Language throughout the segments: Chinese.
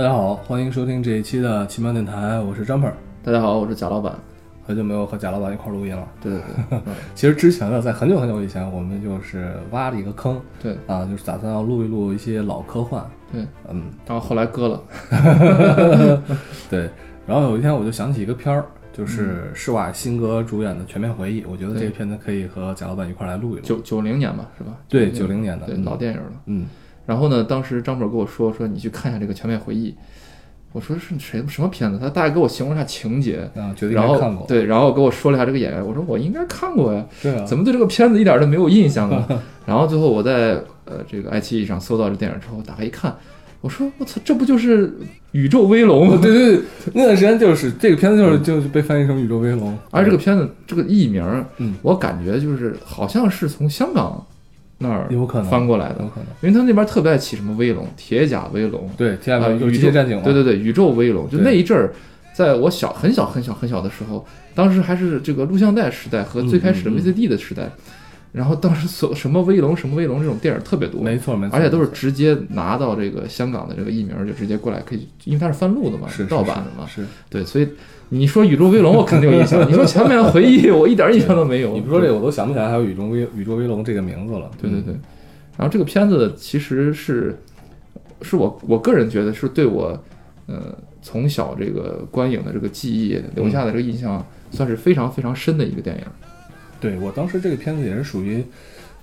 大家好，欢迎收听这一期的奇妙电台，我是张鹏。大家好，我是贾老板。很久没有和贾老板一块儿录音了。对对 对，其实之前呢，在很久很久以前，我们就是挖了一个坑，对啊，就是打算要录一录一些老科幻。对，嗯，然后后来割了。对，然后有一天我就想起一个片儿，就是施瓦辛格主演的《全面回忆》，我觉得这个片子可以和贾老板一块儿来录一录。九九零年吧，是吧？对，九零年的，对嗯老电影了。嗯，然后呢，当时张本跟我说说你去看一下这个《全面回忆》，我说是谁什么片子？他大概给我形容一下情节，啊，觉得应然后。对，然后给我说了一下这个演员，我说我应该看过呀，对啊，怎么对这个片子一点都没有印象呢？然后最后我在呃这个爱奇艺上搜到这电影之后，打开一看，我说我操，这不就是《宇宙威龙》吗，对对对，那段时间就是这个片子就是就是被翻译成《宇宙威龙》，而这个片子这个译名，嗯，我感觉就是好像是从香港那儿有可能翻过来的有，可能。因为他们那边特别爱起什么威龙、铁甲威龙，对，天啊，下有宇宙战警？对对对，宇宙威龙，就那一阵儿，在我小很小很小很小的时候，当时还是这个录像带时代和最开始的 VCD 的时代，然后当时所什么威龙什么威龙这种电影特别多，没错没错，而且都是直接拿到这个香港的这个译名就直接过来可以，因为它是翻录的嘛，是盗版的嘛，是。是对，所以你说宇宙威龙我肯定有印象，你说前面回忆我一点印象都没有。你不说这个，我都想不起来还有宇宙威宇宙威龙这个名字了。对对对，然后这个片子其实是是我我个人觉得是对我呃从小这个观影的这个记忆留下的这个印象，算是非常非常深的一个电影。对我当时这个片子也是属于，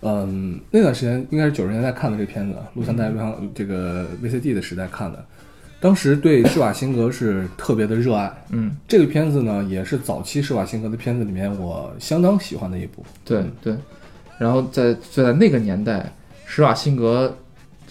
嗯，那段时间应该是九十年代看的这个片子，录像带、录像这个 VCD 的时代看的。当时对施瓦辛格是特别的热爱。嗯，这个片子呢，也是早期施瓦辛格的片子里面我相当喜欢的一部。对对。然后在就在那个年代，施瓦辛格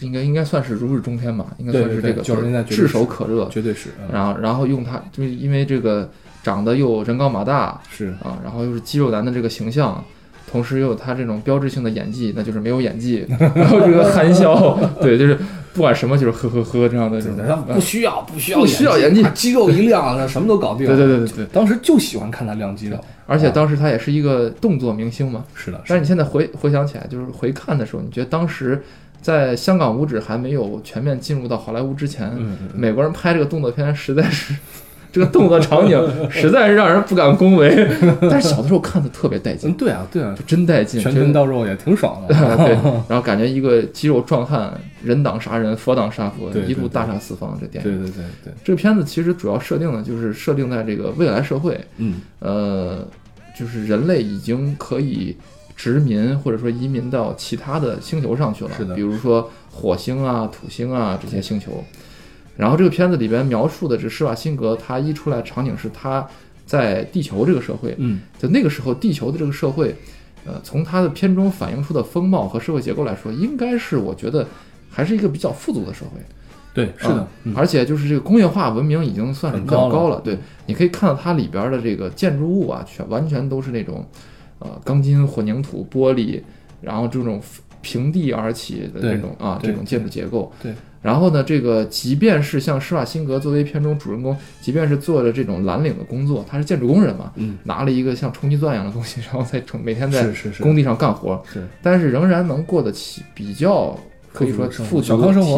应该应该算是如日中天吧，应该算是这个90年代炙手可热。绝对是，嗯、然后然后用他，就是因为这个长得又人高马大是啊，然后又是肌肉男的这个形象。同时又有他这种标志性的演技，那就是没有演技，然后这个含笑，对，就是不管什么就是呵呵呵这样的这种，不需要不需要不需要演技肌肉一亮，他什么都搞定。对对对对对，当时就喜欢看他亮肌肉，而且当时他也是一个动作明星嘛。是的，但是你现在回回想起来，就是回看的时候，你觉得当时在香港五指还没有全面进入到好莱坞之前，美国人拍这个动作片实在是。这个动作场景 实在是让人不敢恭维，但是小的时候看的特别带劲。嗯，，对啊，对啊。就，真带劲，拳拳到肉也挺爽的。对，然后感觉一个肌肉壮汉，人挡杀人，佛挡杀佛，一路大杀四方。这电影，对对对对，这个片子其实主要设定呢，就是设定在这个未来社会，嗯。呃，就是人类已经可以殖民或者说移民到其他的星球上去了，是的。比如说火星啊、土星啊这些星球。然后这个片子里边描述的这施瓦辛格，他一出来场景是他在地球这个社会，嗯，就那个时候地球的这个社会，呃，从它的片中反映出的风貌和社会结构来说，应该是我觉得还是一个比较富足的社会。对，是的而且就是这个工业化文明已经算是比较高了高了。对，你可以看到它里边的这个建筑物啊，全完全都是那种，呃，钢筋、混凝土、玻璃，然后这种平地而起的对这种啊这种建筑结构。对。然后呢，这个即便是像施瓦辛格作为片中主人公，即便是做着这种蓝领的工作，他是建筑工人嘛，嗯，拿了一个像冲击钻一样的东西，然后在冲每天在工地上干活，是但是仍然能过得起比较可以说富体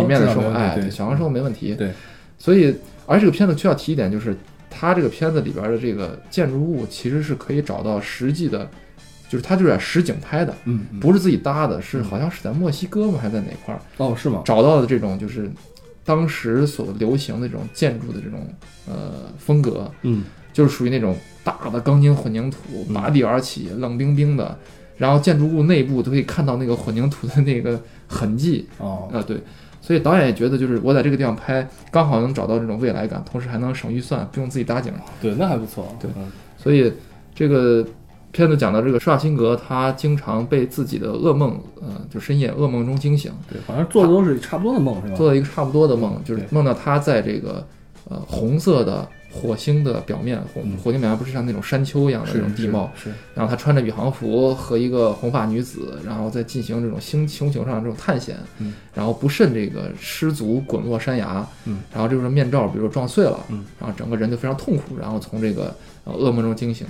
面的生活，哎，小康生活没问题。对，所以而这个片子需要提一点，就是它这个片子里边的这个建筑物其实是可以找到实际的，就是它就是在实景拍的，嗯，嗯。不是自己搭的，是好像是在墨西哥吗，还是在哪块儿哦，是吗？找到的这种就是当时所流行的这种建筑的这种呃风格，嗯，就是属于那种大的钢筋混凝土嗯。拔地而起，冷冰冰的，然后建筑物内部都可以看到那个混凝土的那个痕迹哦，啊、对，所以导演也觉得就是我在这个地方拍，刚好能找到这种未来感，同时还能省预算，不用自己搭景，对，那还不错。对嗯所以这个。片子讲到这个施瓦辛格，他经常被自己的噩梦，呃，就深夜噩梦中惊醒，对，好像做的都是差不多的梦，是吧？做了一个差不多的梦，就是梦到他在这个呃红色的火星的表面，火嗯。火星表面不是像那种山丘一样的是那种地貌，是，是然后他穿着宇航服和一个红发女子，然后再进行这种星星球上的这种探险，嗯。然后不慎这个失足滚落山崖，嗯。然后这个面罩比如说撞碎了，嗯。然后整个人就非常痛苦，然后从这个呃噩梦中惊醒。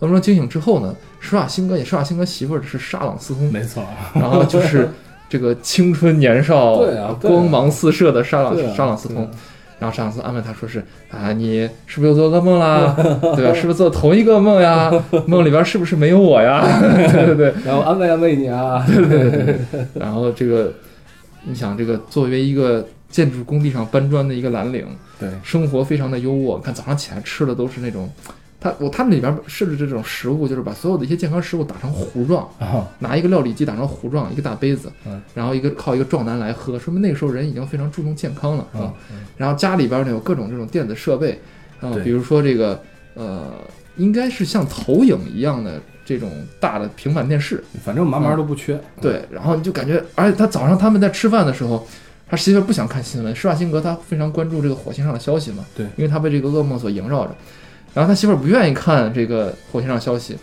噩梦中惊醒之后呢，施瓦辛格也施瓦辛格媳妇儿是沙朗斯通，没错。然后就是这个青春年少、光芒四射的沙朗沙朗斯通然后上司安慰他说是啊，你是不是又做噩梦啦？对吧？是不是做同一个梦呀？梦里边是不是没有我呀？对对对，然后安慰安慰你啊，对对对。然后这个，你想这个作为一个建筑工地上搬砖的一个蓝领，对，生活非常的优渥。看早上起来吃的都是那种。他我他们里边设置这种食物，就是把所有的一些健康食物打成糊状，拿一个料理机打成糊状，一个大杯子，然后一个靠一个壮男来喝，说明那个时候人已经非常注重健康了啊。然后家里边呢有各种这种电子设备啊，比如说这个呃，应该是像投影一样的这种大的平板电视，反正嘛嘛都不缺。对，然后你就感觉，而且他早上他们在吃饭的时候，他媳妇不想看新闻，施瓦辛格他非常关注这个火星上的消息嘛，对，因为他被这个噩梦所萦绕着。然后他媳妇儿不愿意看这个火星上消息，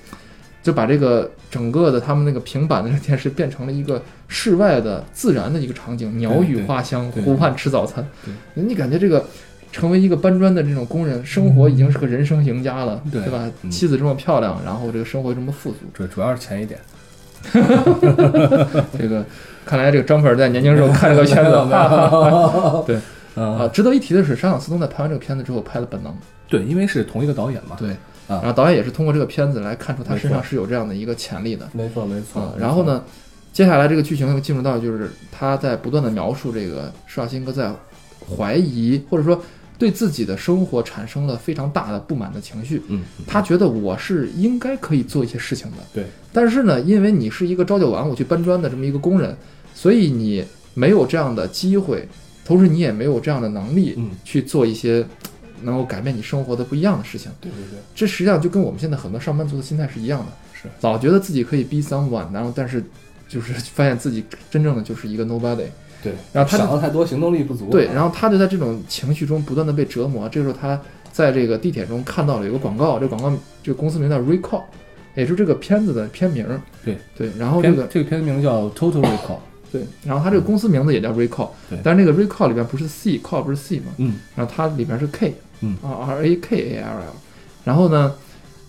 就把这个整个的他们那个平板的这电视变成了一个室外的自然的一个场景，鸟语花香，湖畔吃早餐。你感觉这个成为一个搬砖的这种工人，生活已经是个人生赢家了，对吧？妻子这么漂亮，然后这个生活这么富足，主主要是钱一点。这个看来这个张粉在年轻时候看这个片子，对啊。值得一提的是，沙朗斯通在拍完这个片子之后拍了《本能》。对，因为是同一个导演嘛。对，啊，然后导演也是通过这个片子来看出他身上是有这样的一个潜力的。没错，没错。然后呢，接下来这个剧情又进入到就是他在不断的描述这个施瓦辛格在怀疑或者说对自己的生活产生了非常大的不满的情绪。嗯，他觉得我是应该可以做一些事情的。对，但是呢，因为你是一个朝九晚五去搬砖的这么一个工人，所以你没有这样的机会，同时你也没有这样的能力去做一些。能够改变你生活的不一样的事情，对对对，这实际上就跟我们现在很多上班族的心态是一样的，是。老觉得自己可以 be someone，然后但是就是发现自己真正的就是一个 nobody，对，然后他想的太多，行动力不足，对，然后他就在这种情绪中不断的被折磨。这个时候他在这个地铁中看到了有个广告，这广告这个公司名叫 Recall，也就是这个片子的片名，对。对，然后这个这个片子名叫 Total Recall。对，然后它这个公司名字也叫 Recall，对，但是那个 Recall 里边不是 C，Call 不是 C 嘛，嗯，然后它里边是 K，嗯。啊 R A K A L L，然后呢，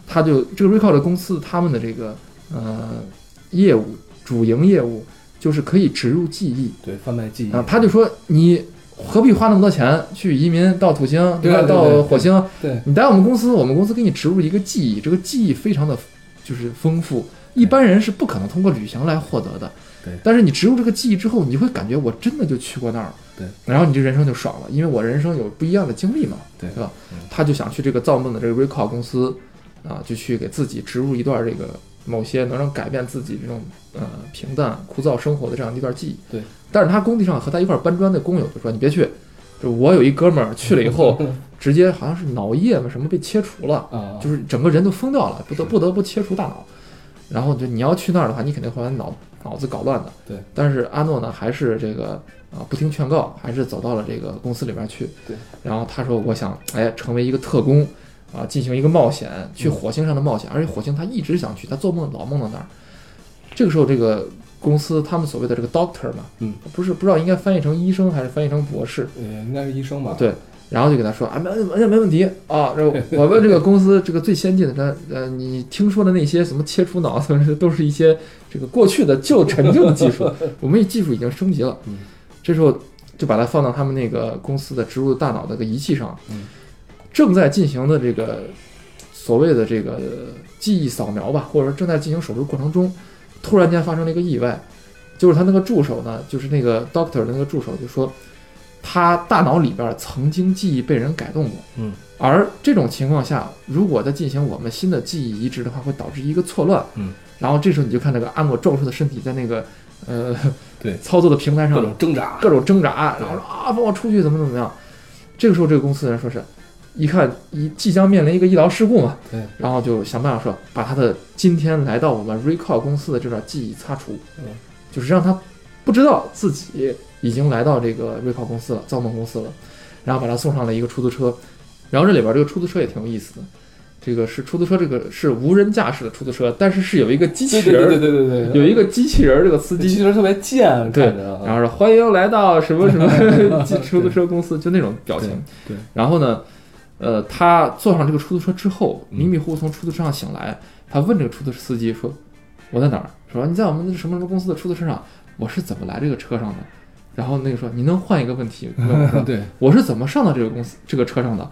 他就这个 Recall 的公司他们的这个呃业务主营业务就是可以植入记忆，对，贩卖记忆。啊，他就说你何必花那么多钱去移民到土星，对吧？到火星，对。你来我们公司，我们公司给你植入一个记忆，这个记忆非常的就是丰富，一般人是不可能通过旅行来获得的。对，但是你植入这个记忆之后，你会感觉我真的就去过那儿，对，然后你这人生就爽了，因为我人生有不一样的经历嘛，对，对吧？他就想去这个造梦的这个 Recall 公司，啊，就去给自己植入一段这个某些能让改变自己这种呃平淡枯燥生活的这样一段记忆，对。但是他工地上和他一块搬砖的工友就说：“你别去，就我有一哥们儿去了以后，直接好像是脑叶嘛什么被切除了，啊，就是整个人都疯掉了，不得不得不切除大脑。然后就你要去那儿的话，你肯定会把脑。”脑子搞乱的，对。但是阿诺呢，还是这个啊，不听劝告，还是走到了这个公司里边去。对。然后他说：“我想，哎，成为一个特工，啊，进行一个冒险，去火星上的冒险。而且火星他一直想去，他做梦老梦到那儿。这个时候，这个公司他们所谓的这个 doctor 嘛，嗯，不是不知道应该翻译成医生还是翻译成博士？呃，应该是医生吧？对。然后就给他说啊，没没没问题啊，我问这个公司这个最先进的，这呃，你听说的那些什么切除脑，都是一些这个过去的旧陈旧的技术，我们技术已经升级了。嗯，这时候就把它放到他们那个公司的植入大脑的个仪器上，嗯，正在进行的这个所谓的这个记忆扫描吧，或者说正在进行手术过程中，突然间发生了一个意外，就是他那个助手呢，就是那个 doctor 的那个助手就说。他大脑里边曾经记忆被人改动过，嗯，而这种情况下，如果再进行我们新的记忆移植的话，会导致一个错乱，嗯，然后这时候你就看那个阿诺壮硕的身体在那个呃 对。操作的平台上各种挣扎，各种挣扎，然后说啊放我出去怎么怎么样，这个时候这个公司的人说是一看一即将面临一个医疗事故嘛，对，然后就想办法说把他的今天来到我们 Recall 公司的这段记忆擦除，嗯，就是让他不知道自己。已经来到这个 Recall 公司了，造梦公司了，然后把他送上了一个出租车，然后这里边这个出租车也挺有意思的，这个是出租车，这个是无人驾驶的出租车，但是是有一个机器人，对对对对对，有一个机器人这个司机，机器人特别贱，对，然后说欢迎来到什么什么出租车公司，就那种表情，对，然后呢，呃，他坐上这个出租车之后，迷迷糊糊从出租车上醒来，他问这个出租车司机说：“我在哪儿？”说：“你在我们什么什么公司的出租车上。”我是怎么来这个车上的？然后那个说你能换一个问题 问我说对，我是怎么上到这个公司这个车上的？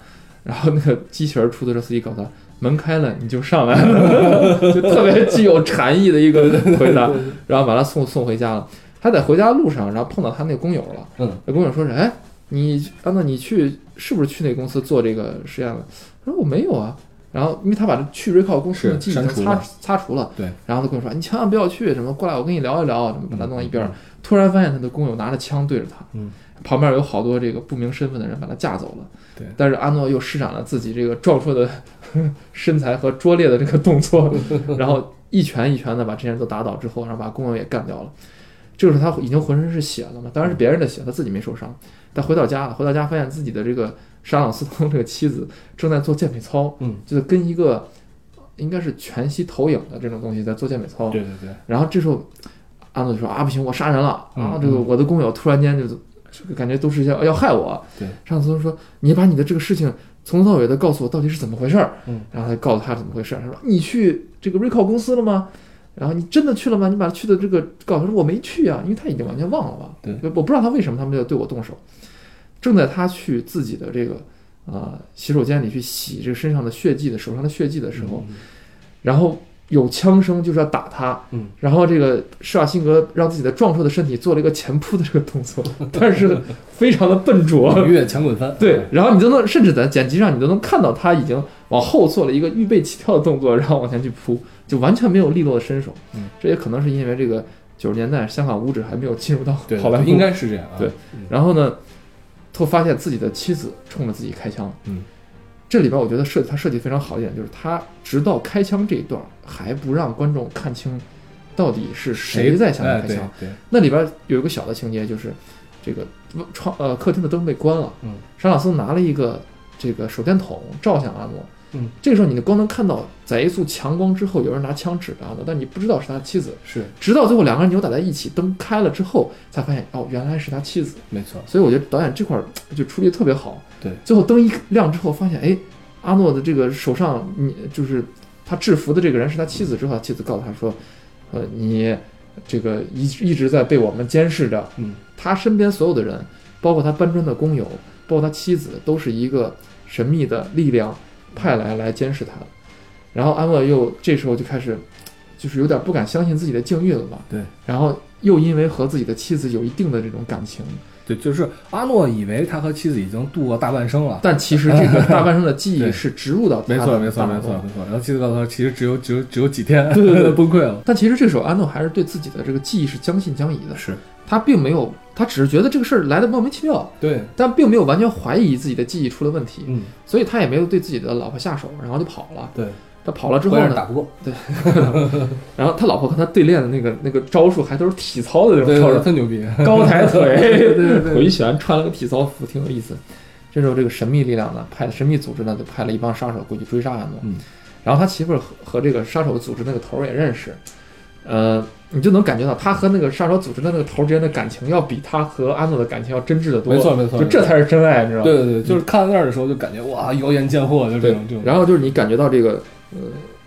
然后那个机器人出租车司机告诉他，门开了你就上来了，就特别具有禅意的一个回答，然后把他送送回家了。他在回家路上，然后碰到他那个工友了。嗯，那工友说是，哎，你安娜，你去是不是去那个公司做这个实验了？他说我没有啊。然后因为他把这去 recall 公司的是记忆已经擦擦除了，对。然后他跟我说，你千万不要去，什么过来我跟你聊一聊，什么把他弄到一边儿。突然发现他的工友拿着枪对着他，嗯，旁边有好多这个不明身份的人把他架走了。对但是阿诺又施展了自己这个壮硕的 身材和拙劣的这个动作，然后一拳一拳的把这些人都打倒之后，然后把工友也干掉了。这个时候他已经浑身是血了嘛，当然是别人的血，他自己没受伤。但回到家了，回到家发现自己的这个沙朗斯通这个妻子正在做健美操，嗯，就是跟一个应该是全息投影的这种东西在做健美操。对对对，然后这时候阿诺就说啊不行，我杀人了啊！嗯这个我的工友突然间就这个感觉都是要要害我。对，上司说你把你的这个事情从头到尾的告诉我到底是怎么回事儿。嗯，然后他告诉他怎么回事儿，他说你去这个 Recall 公司了吗？然后你真的去了吗？你把去的这个告诉他说我没去啊，因为他已经完全忘了吧。对我不知道他为什么他们要对我动手。正在他去自己的这个啊、洗手间里去洗这个身上的血迹的手上的血迹的时候，然后有枪声就是要打他，嗯，然后这个施瓦辛格让自己的壮硕的身体做了一个前扑的这个动作，但是非常的笨拙，嗯，越强滚翻，对，然后你都能甚至在剪辑上你都能看到他已经往后做了一个预备起跳的动作，然后往前去扑，就完全没有利落的身手，嗯，这也可能是因为这个九十年代香港舞者还没有进入到对，好莱坞，应该是这样啊，对嗯，然后呢，他发现自己的妻子冲着自己开枪。嗯，这里边我觉得设他设计非常好一点，就是他直到开枪这一段还不让观众看清到底是谁在向他开枪。对，那里边有一个小的情节，就是这个窗呃客厅的灯被关了，嗯，沙朗斯拿了一个这个手电筒照向阿诺。嗯，这个时候你光能看到，在一束强光之后，有人拿枪指着阿诺，但你不知道是他妻子。是直到最后两个人扭打在一起，灯开了之后，才发现哦，原来是他妻子。没错，所以我觉得导演这块儿就处理得特别好。对，最后灯一亮之后，发现哎，阿诺的这个手上，你就是他制服的这个人是他妻子之后，他妻子告诉他说，呃，你这个一一直在被我们监视着。嗯，他身边所有的人，包括他搬砖的工友，包括他妻子，都是一个神秘的力量派来来监视他的。然后安乐又这时候就开始，就是有点不敢相信自己的境遇了吧？对。然后又因为和自己的妻子有一定的这种感情，对，就是阿诺以为他和妻子已经度过大半生了。但其实这个大半生的记忆是植入到他的没错，没错，没错，没错。然后妻子告诉他，其实只有只有只有几天，对对对 崩溃了。但其实这时候，阿诺还是对自己的这个记忆是将信将疑的，是他并没有，他只是觉得这个事儿来的莫名其妙，对，但并没有完全怀疑自己的记忆出了问题，嗯，所以他也没有对自己的老婆下手，然后就跑了。对。他跑了之后呢，打不过，对 然后他老婆和他对练的那个那个招数还都是体操的那种招数，特牛逼。高抬腿，对对对回旋，穿了个体操服，挺有意思。这时候，这个神秘力量呢，派神秘组织呢，就派了一帮杀手过去追杀安诺。嗯，然后他媳妇儿和和这个杀手组织那个头儿也认识，呃，你就能感觉到他和那个杀手组织的那个头儿之间的感情，要比他和安诺的感情要真挚的多。没错没错就这才是真爱，你知道吗？对对对，就是看到那儿的时候就感觉哇，谣言贱货，就这种这种。然后就是你感觉到这个，呃，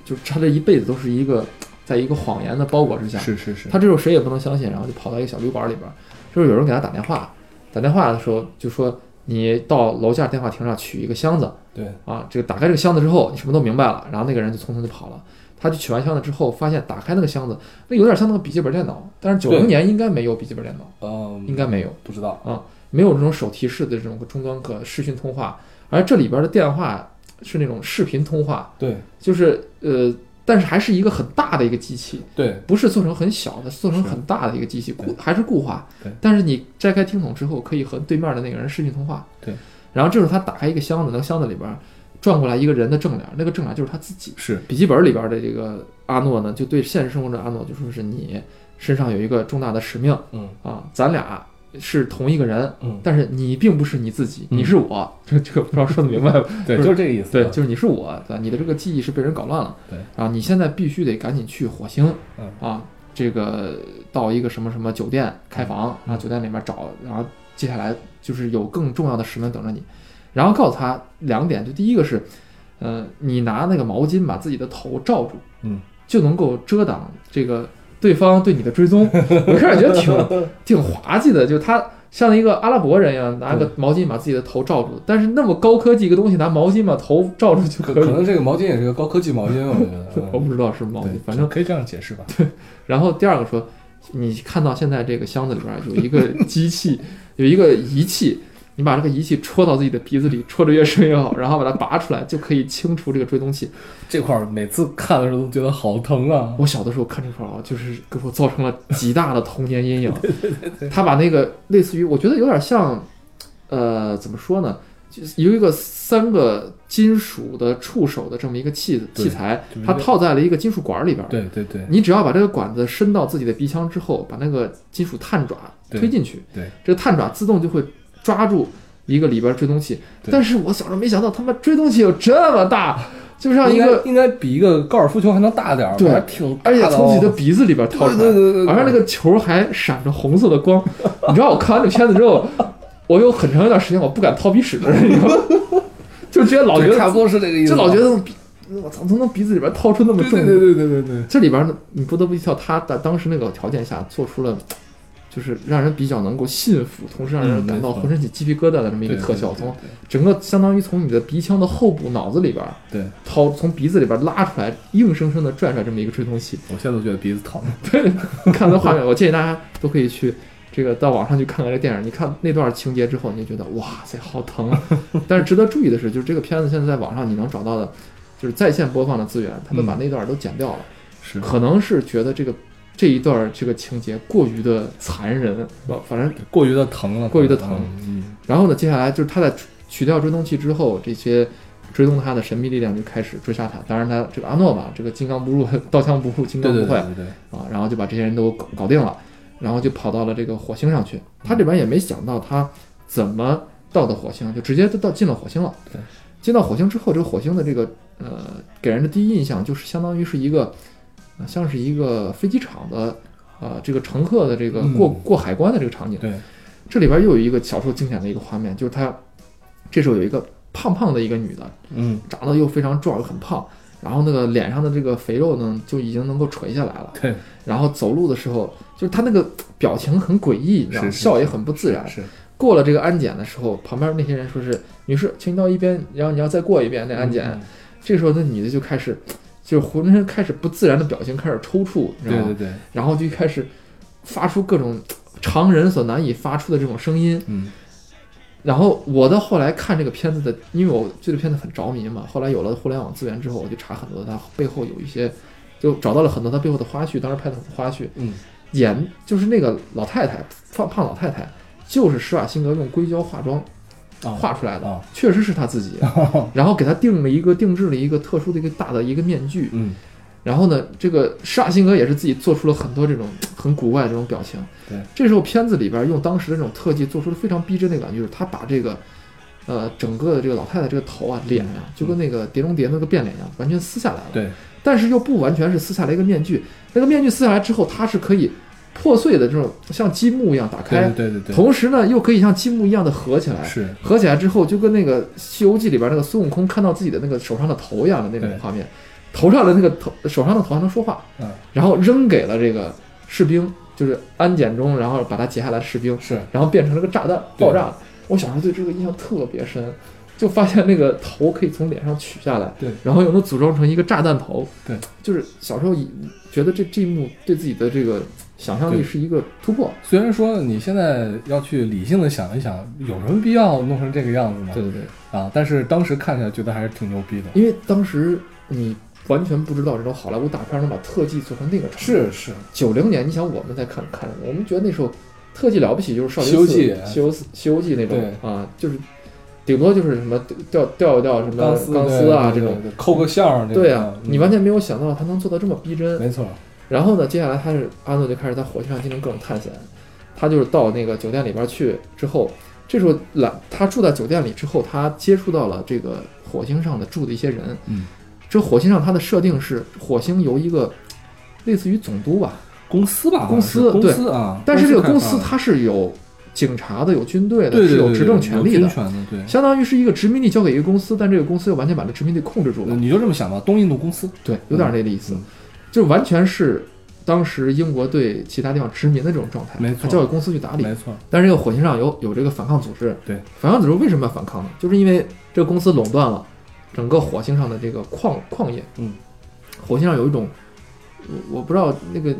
就是他这一辈子都是一个在一个谎言的包裹之下。是是是，他这时候谁也不能相信，然后就跑到一个小旅馆里边儿，这时候有人给他打电话，打电话的时候就说你到楼下电话亭上取一个箱子对啊，这个打开这个箱子之后，你什么都明白了，然后那个人就匆匆就跑了。他去取完箱子之后，发现打开那个箱子，那有点像那个笔记本电脑，但是九零年应该没有笔记本电脑，嗯，应该没有，不知道啊。没有这种手提式的这种终端可视讯通话，而这里边的电话是那种视频通话，对就是呃，但是还是一个很大的一个机器，对不是做成很小的，做成很大的一个机器，固还是固话对。但是你摘开听筒之后，可以和对面的那个人视讯通话。对。然后这时候他打开一个箱子，那个箱子里边转过来一个人的正脸，那个正脸就是他自己。是笔记本里边的这个阿诺呢，就对现实生活中的阿诺就说是你身上有一个重大的使命嗯啊，咱俩是同一个人，嗯，但是你并不是你自己，嗯你是我。这这个不知道说的明白吗？对，不就是这个意思。对，就是你是我，对？你的这个记忆是被人搞乱了。对。然后你现在必须得赶紧去火星。嗯啊，这个到一个什么什么酒店开房，然后酒店里面找，然后接下来就是有更重要的使命等着你。然后告诉他两点，就第一个是，呃，你拿那个毛巾把自己的头罩住，嗯，就能够遮挡这个对方对你的追踪。我开始觉得挺挺滑稽的，就他像一个阿拉伯人一样，拿个毛巾把自己的头罩住。但是那么高科技一个东西，拿毛巾把头罩住就可以。可可能这个毛巾也是个高科技毛巾，我觉得。我不知道是毛巾，反正可以这样解释吧。对然后第二个说，你看到现在这个箱子里边有一个机器，有一个仪器，你把这个仪器戳到自己的鼻子里，戳得越深越好，然后把它拔出来，就可以清除这个追踪器。这块儿每次看的时候都觉得好疼啊。我小的时候看这块儿啊，就是给我造成了极大的童年阴影。他把那个类似于，我觉得有点像，呃，怎么说呢？就是有一个三个金属的触手的这么一个器对器材，它套在了一个金属管里边儿。对对对你只要把这个管子伸到自己的鼻腔之后，把那个金属探爪推进去，对，这个探爪自动就会抓住一个里边追踪器。但是我小时候没想到，他妈追踪器有这么大，就像一个，应该比一个高尔夫球还能大点儿，对还挺大而且从自己的鼻子里边掏出来，对对对那个球还闪着红色的光。你知道我看完这片子之后，我有很长一段时间我不敢掏鼻屎了，你知道吗？就觉得老觉得差不得，多是这个意思，就老觉得我操，从那鼻子里边掏出那么重对对对对对对对，这里边呢，你不得不提到他在当时那个条件下做出了，就是让人比较能够信服，同时让人感到浑身起鸡皮疙瘩的这么一个特效，从整个相当于从你的鼻腔的后部、脑子里边对，掏，从鼻子里边拉出来，硬生生的拽出来这么一个吹风器。我现在都觉得鼻子疼。对看那画面，我建议大家都可以去这个到网上去看看这个电影。你看那段情节之后，你就觉得哇塞，好疼啊！但是值得注意的是，就是这个片子现在在网上你能找到的，就是在线播放的资源，他们把那段都剪掉了。是可能是觉得这个这一段儿这个情节过于的残忍？反正过于的疼了，过于的疼嗯，然后呢，接下来就是他在取掉追踪器之后，这些追踪他的神秘力量就开始追杀他。当然，他这个阿诺吧，这个金刚不入，刀枪不入，金刚不坏对对对对，啊，然后就把这些人都搞搞定了，然后就跑到了这个火星上去。他这边也没想到他怎么到的火星，就直接就到进了火星了。对，进到火星之后，这个火星的这个呃给人的第一印象就是相当于是一个，呃像是一个飞机场的呃这个乘客的这个嗯过、过海关的这个场景。对，这里边又有一个小时候经典的一个画面，就是他这时候有一个胖胖的一个女的，嗯，长得又非常壮又很胖，然后那个脸上的这个肥肉呢就已经能够垂下来了。对，然后走路的时候，就是他那个表情很诡异，你知道吗？是是笑也很不自然。是，过了这个安检的时候，旁边那些人说是女士，请到一边，然后你要再过一遍那安检。嗯这时候那女的就开始，就是浑身开始不自然的表情开始抽搐，你知道吗？对对对，然后就开始发出各种常人所难以发出的这种声音。嗯，然后我到后来看这个片子的，因为我对这个片子很着迷嘛，后来有了互联网资源之后，我就查很多它背后有一些，就找到了很多它背后的花絮，当时拍的很多花絮。嗯，演就是那个老太太，胖胖老太太，就是施瓦辛格用硅胶化妆啊画出来的，啊，确实是他自己。然后给他定了一个定制了一个特殊的一个大的一个面具，嗯，然后呢，这个施瓦辛格也是自己做出了很多这种很古怪的这种表情。对，这时候片子里边用当时的这种特技做出了非常逼真的感觉，就是他把这个。呃，整个的这个老太太这个头啊、脸啊，就跟那个《碟中谍》那个变脸一样，完全撕下来了。对，但是又不完全是撕下来一个面具，那个面具撕下来之后，它是可以破碎的这种像积木一样打开，对对对对，同时呢又可以像积木一样的合起来。是，合起来之后，就跟那个《西游记》里边那个孙悟空看到自己的那个手上的头一样的那种画面，头上的那个头手上的头还能说话，嗯，然后扔给了这个士兵，就是安检中，然后把它截下来的士兵，是，然后变成了个炸弹爆炸。了。我小时候对这个印象特别深，就发现那个头可以从脸上取下来，对，然后又能组装成一个炸弹头，对，就是小时候以觉得这这一幕对自己的这个想象力是一个突破，虽然说你现在要去理性的想一想，有什么必要弄成这个样子吗？对对对，啊，但是当时看起来觉得还是挺牛逼的。因为当时你完全不知道这种好莱坞大片能把特技做成那个程度。是是，九零年，你想我们在看看，我们觉得那时候特技了不起，就是少林西游记寺、西游西西游记那种啊，就是顶多就是什么掉掉一掉什么钢丝啊这种。对对对抠个线种。对啊，嗯你完全没有想到他能做到这么逼真。没错，然后呢，接下来他是阿诺就开始在火星上进行各种探险。他就是到那个酒店里边去之后，这时候来他住在酒店里之后，他接触到了这个火星上的住的一些人。嗯，这火星上它的设定是火星由一个类似于总督吧，公司吧，公司公司啊，但是这个公司它是有警察的、有军队的，对对对对是有执政权利的。相当于是一个殖民地交给一个公司，但这个公司又完全把这殖民地控制住了。你就这么想吧，东印度公司，对，有点那个意思，嗯就完全是当时英国对其他地方殖民的这种状态，没错他交给公司去打理。没错，但是这个火星上有有这个反抗组织，对，反抗组织为什么要反抗呢？就是因为这个公司垄断了整个火星上的这个矿矿业。嗯，火星上有一种，我我不知道那个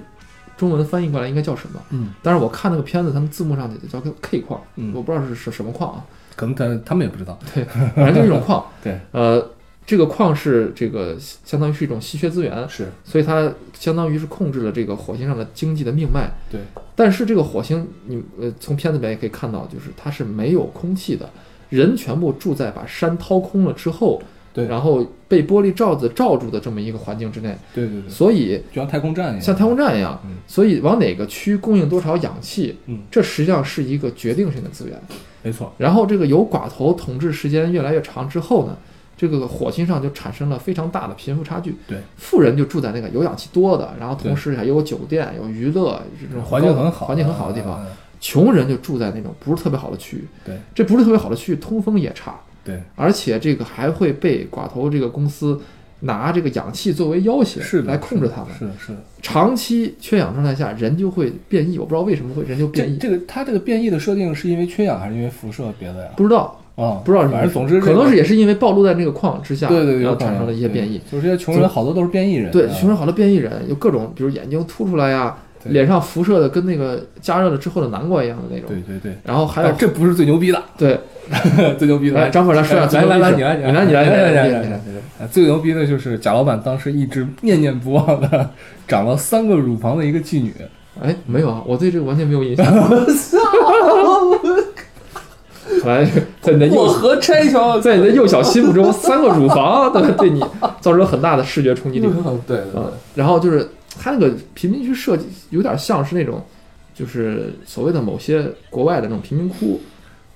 中文翻译过来应该叫什么，嗯但是我看那个片子，他们字幕上叫叫 K 矿，嗯我不知道是是什么矿啊，可能他他们也不知道。对，反正就是一种矿。对，呃，这个矿是这个相当于是一种稀缺资源，是。所以它相当于是控制了这个火星上的经济的命脉。对，但是这个火星，你呃从片子里面也可以看到，就是它是没有空气的，人全部住在把山掏空了之后，对。然后被玻璃罩子罩住的这么一个环境之内，对对对，所以就像太空站一样，像太空站一样，嗯。所以往哪个区供应多少氧气，嗯，这实际上是一个决定性的资源。没错，然后这个由寡头统治时间越来越长之后呢，这个火星上就产生了非常大的贫富差距。对，富人就住在那个有氧气多的，然后同时还有酒店、有娱乐这种环境很好，环境很好的地方。嗯。穷人就住在那种不是特别好的区域。对，这不是特别好的区域，通风也差，对，而且这个还会被寡头这个公司拿这个氧气作为要挟是，来控制他们。是的，是的。长期缺氧状态下，人就会变异。我不知道为什么会人就变异，这这个它这个变异的设定是因为缺氧还是因为辐射别的呀？不知道。啊，不知道是反正总之可能是也是因为暴露在那个矿之下，对对对，然后产生了一些变异。就是这些穷人好多都是变异人，对，啊穷人好多变异人，有各种，比如眼睛凸出来呀，脸上辐射的跟那个加热了之后的南瓜一样的那种。对对对，然后还有哎这不是最牛逼的，对，最牛逼的，来张总来说下来来来，你来事你来你来你来来你来来，哎最牛逼的就是贾老板当时一直念念不忘的长了三个乳房的一个妓女，哎，没有啊，我对这个完全没有印象。来，在你的幼河拆桥，在你的幼小心目中，三个乳房对对你 造成了很大的视觉冲击力。对对嗯，然后就是它那个贫民区设计有点像是那种，就是所谓的某些国外的那种贫民窟，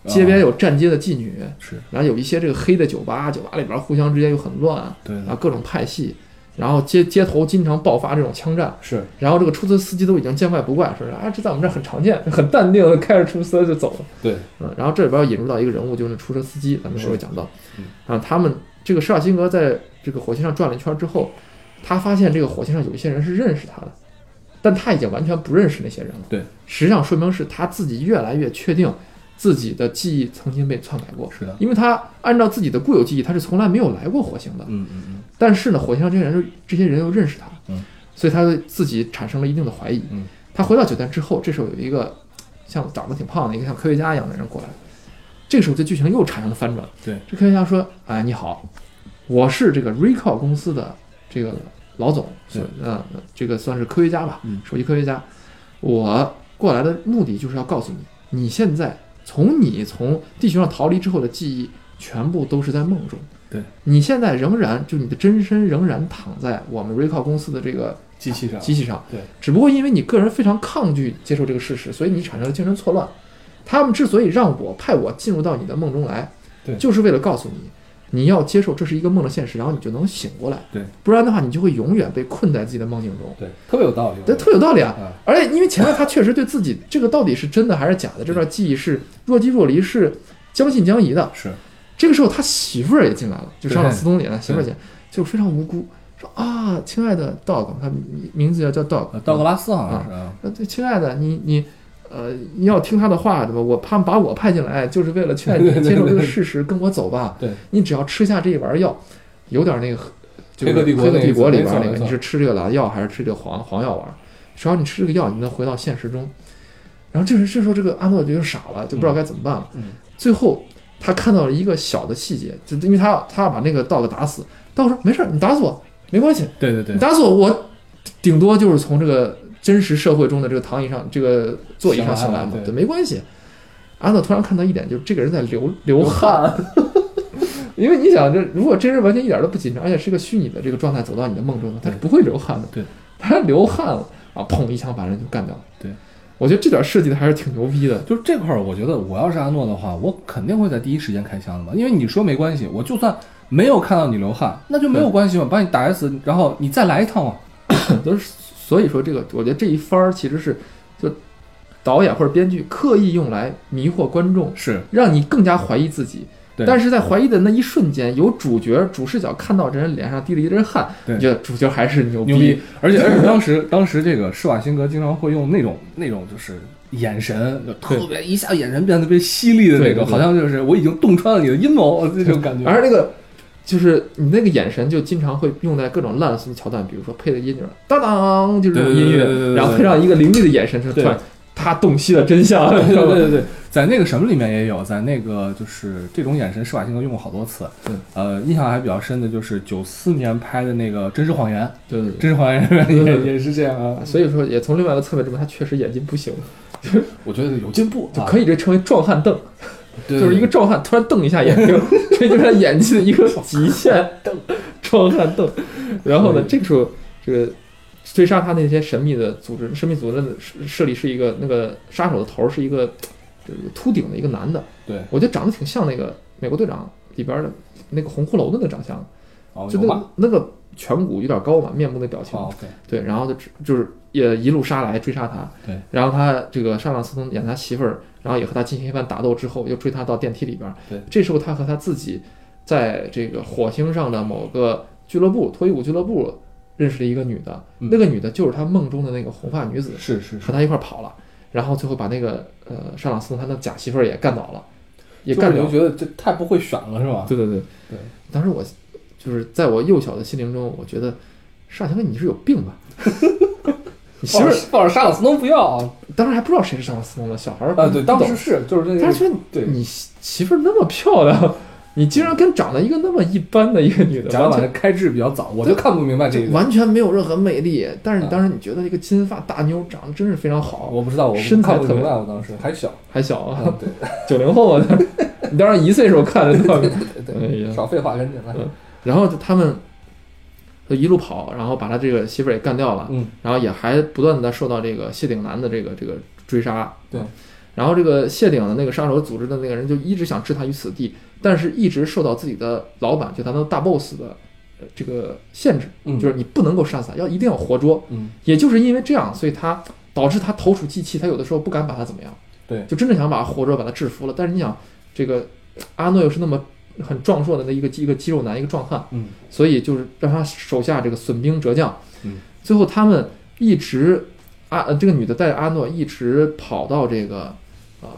街边有站街的妓女，是然后有一些这个黑的酒吧，酒吧里边互相之间又很乱，对然后各种派系，然后街街头经常爆发这种枪战，是。然后这个出租车司机都已经见怪不怪，说是啊这在我们这儿很常见，很淡定的开着出租车就走了。对，嗯，然后这里边引入到一个人物，就是出租车司机，咱们是会会讲到。嗯，啊，他们这个施瓦辛格在这个火星上转了一圈之后，他发现这个火星上有一些人是认识他的，但他已经完全不认识那些人了。对，实际上说明是他自己越来越确定自己的记忆曾经被篡改过，是的，因为他按照自己的固有记忆，他是从来没有来过火星的。嗯嗯嗯，但是呢，火星上这些人这些人又认识他，嗯，所以他对自己产生了一定的怀疑。嗯，他回到酒店之后，这时候有一个像长得挺胖的一个像科学家一样的人过来，这个时候这剧情又产生了翻转。对，这科学家说：“哎，你好，我是这个 Recall 公司的这个老总，对嗯，这个算是科学家吧，嗯首席科学家。我过来的目的就是要告诉你，你现在从你从地球上逃离之后的记忆，全部都是在梦中。对，你现在仍然就你的真身仍然躺在我们 Recall 公司的这个机器上，机器上，对，只不过因为你个人非常抗拒接受这个事实，所以你产生了精神错乱。他们之所以让我派我进入到你的梦中来，对。就是为了告诉你，你要接受这是一个梦的现实，然后你就能醒过来。对，不然的话，你就会永远被困在自己的梦境中。对，特别有道理，对，特有道理啊！啊，而且因为前面他确实对自己这个到底是真的还是假的这段记忆是若即若离，是将信将疑的。是。这个时候他媳妇儿也进来了，就上了对斯通里了媳妇儿进来，就非常无辜，说啊，亲爱的 dog，他名名字叫叫 dog，呃道格拉斯好像是啊，呃，对，亲爱的，你你，呃，你要听他的话，对吧？我他们把我派进来，就是为了劝你接受这个事实，跟我走吧。对，你只要吃下这一丸药，有点那个，就是黑客帝国里边那个，你是吃这个蓝药还是吃这个黄黄药丸？只要你吃这个药，你能回到现实中。然后这时这时候这个阿诺就傻了，就不知道该怎么办了。嗯最后他看到了一个小的细节，就因为他要他要把那个 dog 打死，dog 说没事，你打死我没关系，对对对你，打死我，我顶多就是从这个真实社会中的这个躺椅上、这个座椅上醒来嘛，对，没关系。阿诺突然看到一点，就是这个人在流流汗，因为你想，这如果这人完全一点都不紧张，而且是个虚拟的这个状态走到你的梦中的，他是不会流汗的。对，他流汗了啊，砰一枪把人就干掉了。对，我觉得这点设计的还是挺牛逼的。就是这块儿，我觉得我要是阿诺的话，我肯定会在第一时间开枪的嘛，因为你说没关系，我就算没有看到你流汗，那就没有关系嘛，把你打死，然后你再来一趟嘛。都 是所以说这个，我觉得这一番儿其实是就导演或者编剧刻意用来迷惑观众，是。让你更加怀疑自己，对。但是在怀疑的那一瞬间，有主角主视角看到这人脸上滴了一阵汗，你觉得主角还是牛牛逼！而且 而且当时当时这个施瓦辛格经常会用那种那种就是眼神，就特别一下眼神变得特别犀利的那种，好像就是我已经洞穿了你的阴谋 这种感觉。而那个就是你那个眼神，就经常会用在各种烂俗的桥段，比如说配的音就是当当，就是这种音乐，然后配上一个凌厉的眼神，就突然他洞悉了真相。对对对对，在那个什么里面也有，在那个就是这种眼神，施瓦辛格用过好多次。对，呃，印象还比较深的就是九四年拍的那个《真实谎言》，对对《真实谎言》里面也 也是这样啊。所以说，也从另外一个侧面证明他确实演技不行，我觉得有进步，就可以这称为壮汉瞪，对 就是一个壮汉突然瞪一下眼睛，这就是他演技的一个极限，瞪壮汉瞪。然后呢，这个时候这个追杀他那些神秘的组织，神秘组织的设设立是一个那个杀手的头儿是一个这个秃顶的一个男的，对，我觉得长得挺像那个美国队长里边的那个红骷髅的那个长相，哦，就那那个颧骨有点高嘛，面部那表情，对，然后就就是也一路杀来追杀他，对，然后他这个沙朗斯通演他媳妇儿，然后也和他进行一番打斗之后，又追他到电梯里边。儿，对，这时候他和他自己在这个火星上的某个俱乐部脱衣舞俱乐部认识了一个女的，嗯。那个女的就是他梦中的那个红发女子，是是是。和，他一块儿跑了，然后最后把那个呃沙朗斯通他的假媳妇儿也干倒了，也干掉了。就，觉得这太不会选了，是吧？对对对。对，当时我就是在我幼小的心灵中，我觉得沙强哥你是有病吧？你媳妇儿抱着沙朗斯通不要啊！当时还不知道谁是沙朗斯通的小孩儿啊，对，当时是就是那个他说对你媳媳妇儿那么漂亮，你竟然跟长得一个那么一般的一个女的，贾老完全板开智比较早，我就看不明白这个。完全没有任何魅力。但是你啊当时你觉得这个金发大妞长得真是非常好，我不知道，我身材特别我当时还小。还小啊，啊，对九零后啊，你当时一岁时候看的？对 对，少废话，赶紧来。嗯然后就他们就一路跑，然后把他这个媳妇儿也干掉了，嗯，然后也还不断的受到这个谢顶男的这个这个追杀。对啊然后这个谢顶的那个杀手组织的那个人就一直想置他于死地，但是一直受到自己的老板，就他的大 boss 的呃这个限制，嗯。就是你不能够杀死他，要一定要活捉。嗯，也就是因为这样，所以他导致他投鼠忌器，他有的时候不敢把他怎么样，对。就真的想把他活捉，把他制服了。但是你想，这个阿诺又是那么很壮硕的那一个一个肌肉男，一个壮汉，嗯，所以就是让他手下这个损兵折将，嗯，最后他们一直阿呃这个女的带着阿诺一直跑到这个呃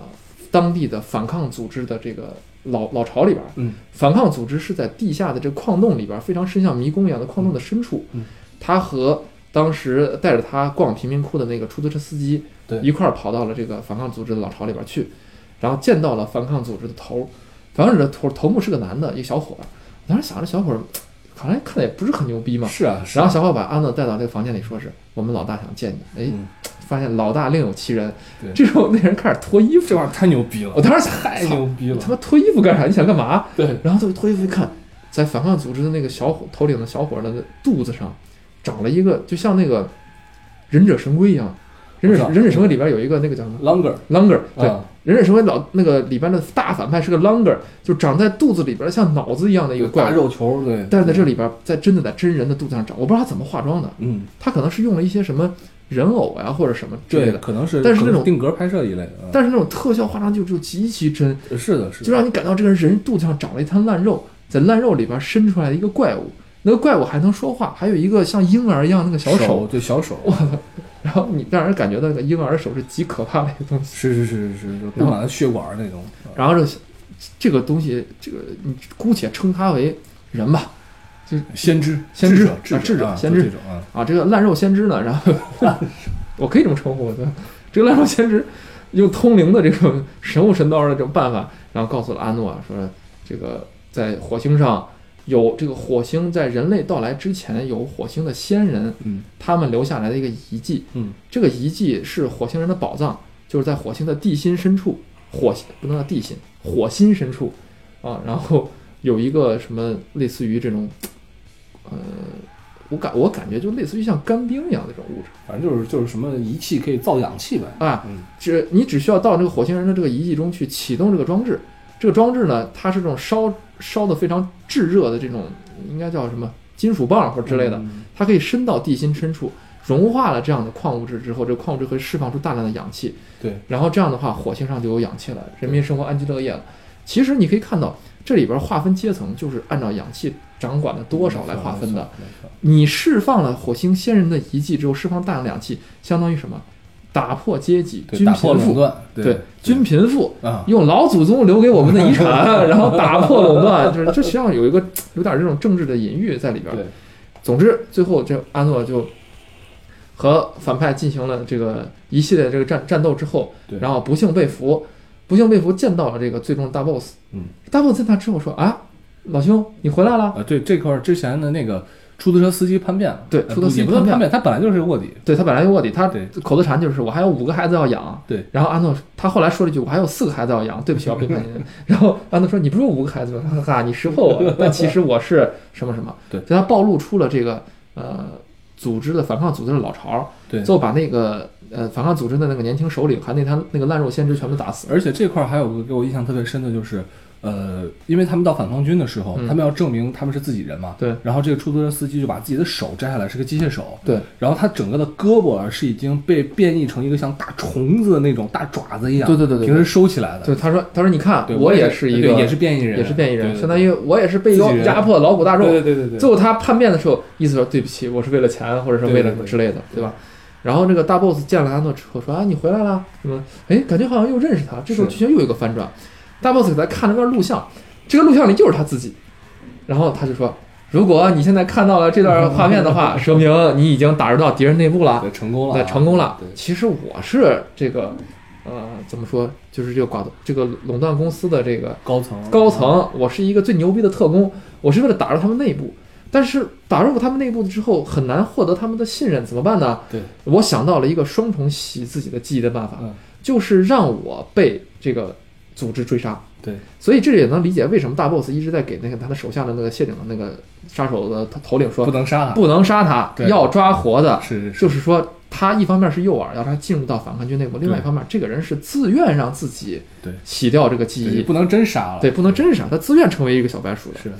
当地的反抗组织的这个老老巢里边儿，嗯，反抗组织是在地下的这个矿洞里边儿，非常深像迷宫一样的矿洞的深处，嗯，他和当时带着他逛贫民窟的那个出租车司机，对。一块儿跑到了这个反抗组织的老巢里边儿去，然后见到了反抗组织的头，反抗组织的头头目是个男的，一个小伙儿，当时想着小伙儿好像看的也不是很牛逼嘛，是啊，是啊然后小伙把安乐带到这个房间里，说是我们老大想见你。哎，嗯发现老大另有其人对。这时候那人开始脱衣服，这玩意儿太牛逼了我，当时想，太牛逼了他。妈脱衣服干啥？你想干嘛？对，然后他脱衣服一看，在反抗组织的那个小伙头领的小伙的肚子上长了一个，就像那个忍者神龟一样。忍者忍者神龟里边有一个那个叫什么 longer，Longer，对，啊忍者神龟老那个里边的大反派是个 Longer，就长在肚子里边像脑子一样的一个怪大。肉球，对。但是在这里边，在真的在真人的肚子上长，我不知道他怎么化妆的，嗯，他可能是用了一些什么人偶呀、或者什么之类，的，可能是，但是那种定格拍摄一类的。啊但是那种特效化妆就就极其真，是的，是的，就让你感到这个人肚子上长了一滩烂肉，在烂肉里边伸出来的一个怪物，那个怪物还能说话，还有一个像婴儿一样那个小手，手，对小手，然后你让人感觉到那个婴儿手是极可怕的一个东西。是是是是是，就布满了血管那种。啊然后这这个东西，这个你姑且称它为人吧，就先知，先知啊智者先知啊，啊，这个烂肉先知呢，然后 我可以这么称呼对？这个烂肉先知用通灵的这种神乎神道的这种办法，然后告诉了阿诺啊，说这个在火星上有这个火星在人类到来之前有火星的先人，嗯他们留下来的一个遗迹，嗯，这个遗迹是火星人的宝藏，就是在火星的地心深处，火星不能叫地心，火星深处啊，然后有一个什么类似于这种，呃，我感我感觉就类似于像干冰一样的这种物质反正就是就是什么仪器可以造氧气呗。啊，嗯只你只需要到这个火星人的这个遗迹中去启动这个装置，这个装置呢，它是这种烧烧的非常炙热的这种，应该叫什么金属棒或者之类的，嗯它可以伸到地心深处，融化了这样的矿物质之后，这个矿物质会释放出大量的氧气，对，然后这样的话，火星上就有氧气了，人民生活安居乐业了。其实你可以看到这里边划分阶层，就是按照氧气掌管的多少来划分的。你释放了火星先人的遗迹之后，释放大量氧气，相当于什么？打破阶级，对，均贫对，均贫富，啊，用老祖宗留给我们的遗产，然后打破垄断，就是这实际上有一个有点这种政治的隐喻在里边。对，总之，最后这阿诺就和反派进行了这个一系列这个战战斗之后，然后不幸被俘，不幸被俘，见到了这个最终大 boss。嗯，大 boss 见他之后说：“啊，老兄，你回来了。啊，对这块儿之前的那个出租车司机叛变了，呃对出租车司机叛变他本来就是卧底，”对他本来就卧底，他口头禅就是“我还有五个孩子要养”。对，然后安诺他后来说了一句：“我还有四个孩子要养，对不起，我背叛你。”然后安诺说：“你不是有五个孩子吗？”哈哈，你识破我了，但其实我是什么什么？对所以他暴露出了这个呃组织的反抗组织的老巢，对最后把那个呃反抗组织的那个年轻首领还有那他那个烂肉先知全部打死。而且这块儿还有个给我印象特别深的就是。呃，因为他们到反抗军的时候，嗯他们要证明他们是自己人嘛。对。然后这个出租车司机就把自己的手摘下来，是个机械手。对。然后他整个的胳膊啊是已经被变异成一个像大虫子的那种大爪子一样。对对对对平时收起来的。对，他说他说你看对，我也是一个也是变异人，也是变异人，相当于我也是被压迫的劳苦大众。对对对对最后他叛变的时候，意思说对不起，我是为了钱，或者是为了什么之类的，对吧？然后这个大 boss 见了安诺之后说啊，你回来了，什么？哎，感觉好像又认识他。这时候剧情又有一个反转，大 boss 给他看了段录像，这个录像里就是他自己，然后他就说，如果你现在看到了这段画面的话，说明你已经打入到敌人内部了，对，成功了。啊，对，成功了。对。其实我是这个，呃，怎么说，就是这个寡这个垄断公司的这个高层。高层，我是一个最牛逼的特工，我是为了打入他们内部。但是打入他们内部之后，很难获得他们的信任，怎么办呢？对，我想到了一个双重洗自己的记忆的办法，嗯。就是让我被这个组织追杀。对，所以这也能理解为什么大 boss 一直在给那个他的手下的那个谢顶的那个杀手的头头领说不，能杀他，不能杀他，要抓活的。是是是，就是说，他一方面是诱饵，要他进入到反抗军内部；另外一方面，这个人是自愿让自己对。洗掉这个记忆，不能真杀了，对，不能真杀，他自愿成为一个小白鼠的。是。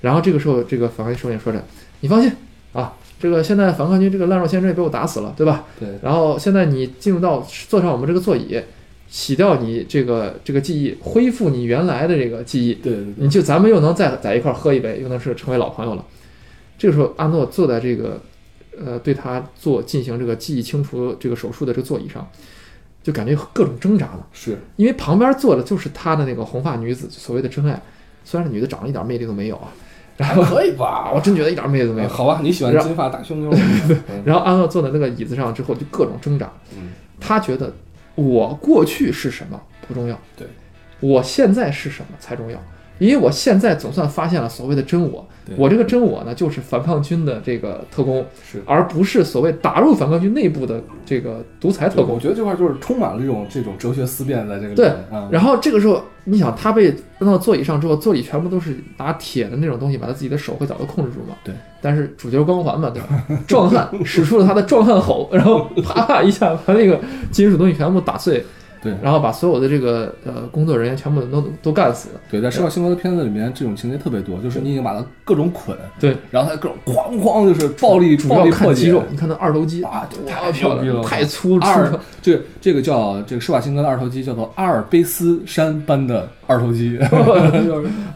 然后这个时候，这个反抗军首领说着：“你放心啊，这个现在反抗军这个烂肉先生也被我打死了，对吧？对。然后现在你进入到坐上我们这个座椅，洗掉你这个这个记忆，恢复你原来的这个记忆，对对对你就咱们又能再在一块儿喝一杯，又能是成为老朋友了。这个时候，阿诺坐在这个呃对他做进行这个记忆清除这个手术的这个座椅上，就感觉各种挣扎了，是因为旁边坐的就是他的那个红发女子，所谓的真爱。虽然这女的长得一点魅力都没有啊，然后可以吧我真觉得一点魅力都没有。好吧，你喜欢金发大胸妞 然后阿诺坐在那个椅子上之后，就各种挣扎。嗯，他觉得我过去是什么不重要，对，我现在是什么才重要。因为我现在总算发现了所谓的真我对，我这个真我呢，就是反抗军的这个特工，是。而不是所谓打入反抗军内部的这个独裁特工我。觉得这块就是充满了这种这种哲学思辨在这个对然后这个时候，你想他被扔到座椅上之后，座椅全部都是拿铁的那种东西，把他自己的手和脚都控制住嘛。对。但是主角光环嘛，对吧？壮汉使出了他的壮汉吼，然后啪啪一下把那个金属东西全部打碎，对。然后把所有的这个呃工作人员全部都都干死。对，在《施瓦辛格的片子里面，这种情节特别多，就是你已经把他各种捆，对，然后他各种哐哐就是暴力暴力破解。看肌肉，你看他二头肌。啊对太太漂亮了，太粗二粗。这这个叫这个施瓦辛格的二头肌叫做阿尔卑斯山般的 二头肌，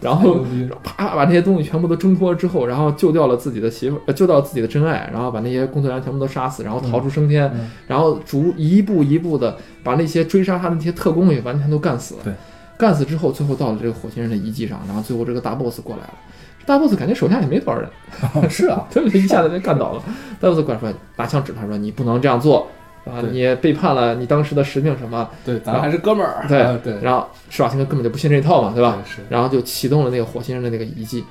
然后啪把这些东西全部都挣脱之后，然后救掉了自己的媳妇，呃，救掉了自己的真爱，然后把那些工作人员全部都杀死，然后逃出升天，嗯然后逐一步一步的把那些追杀他的那些特工也完全都干死了。对，干死之后，最后到了这个火星人的遗迹上，然后最后这个大 boss 过来了。大 boss 感觉手下也没多少人，是啊，特别一下子被干倒了。大 boss 过来说，拿枪指他说：“你不能这样做啊！你背叛了你当时的使命什么。对，咱还是哥们儿，对啊对，然后施瓦辛格根本就不信这一套嘛，对吧？然后就启动了那个火星人的那个遗迹，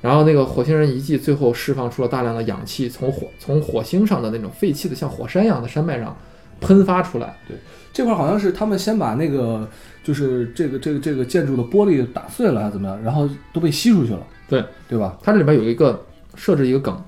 然后那个火星人遗迹最后释放出了大量的氧气，从火从火星上的那种废弃的像火山一样的山脉上喷发出来。对这块儿好像是他们先把那个就是这个这个这个建筑的玻璃打碎了还是怎么样，然后都被吸出去了，对对吧？它这里边有一个设置一个梗，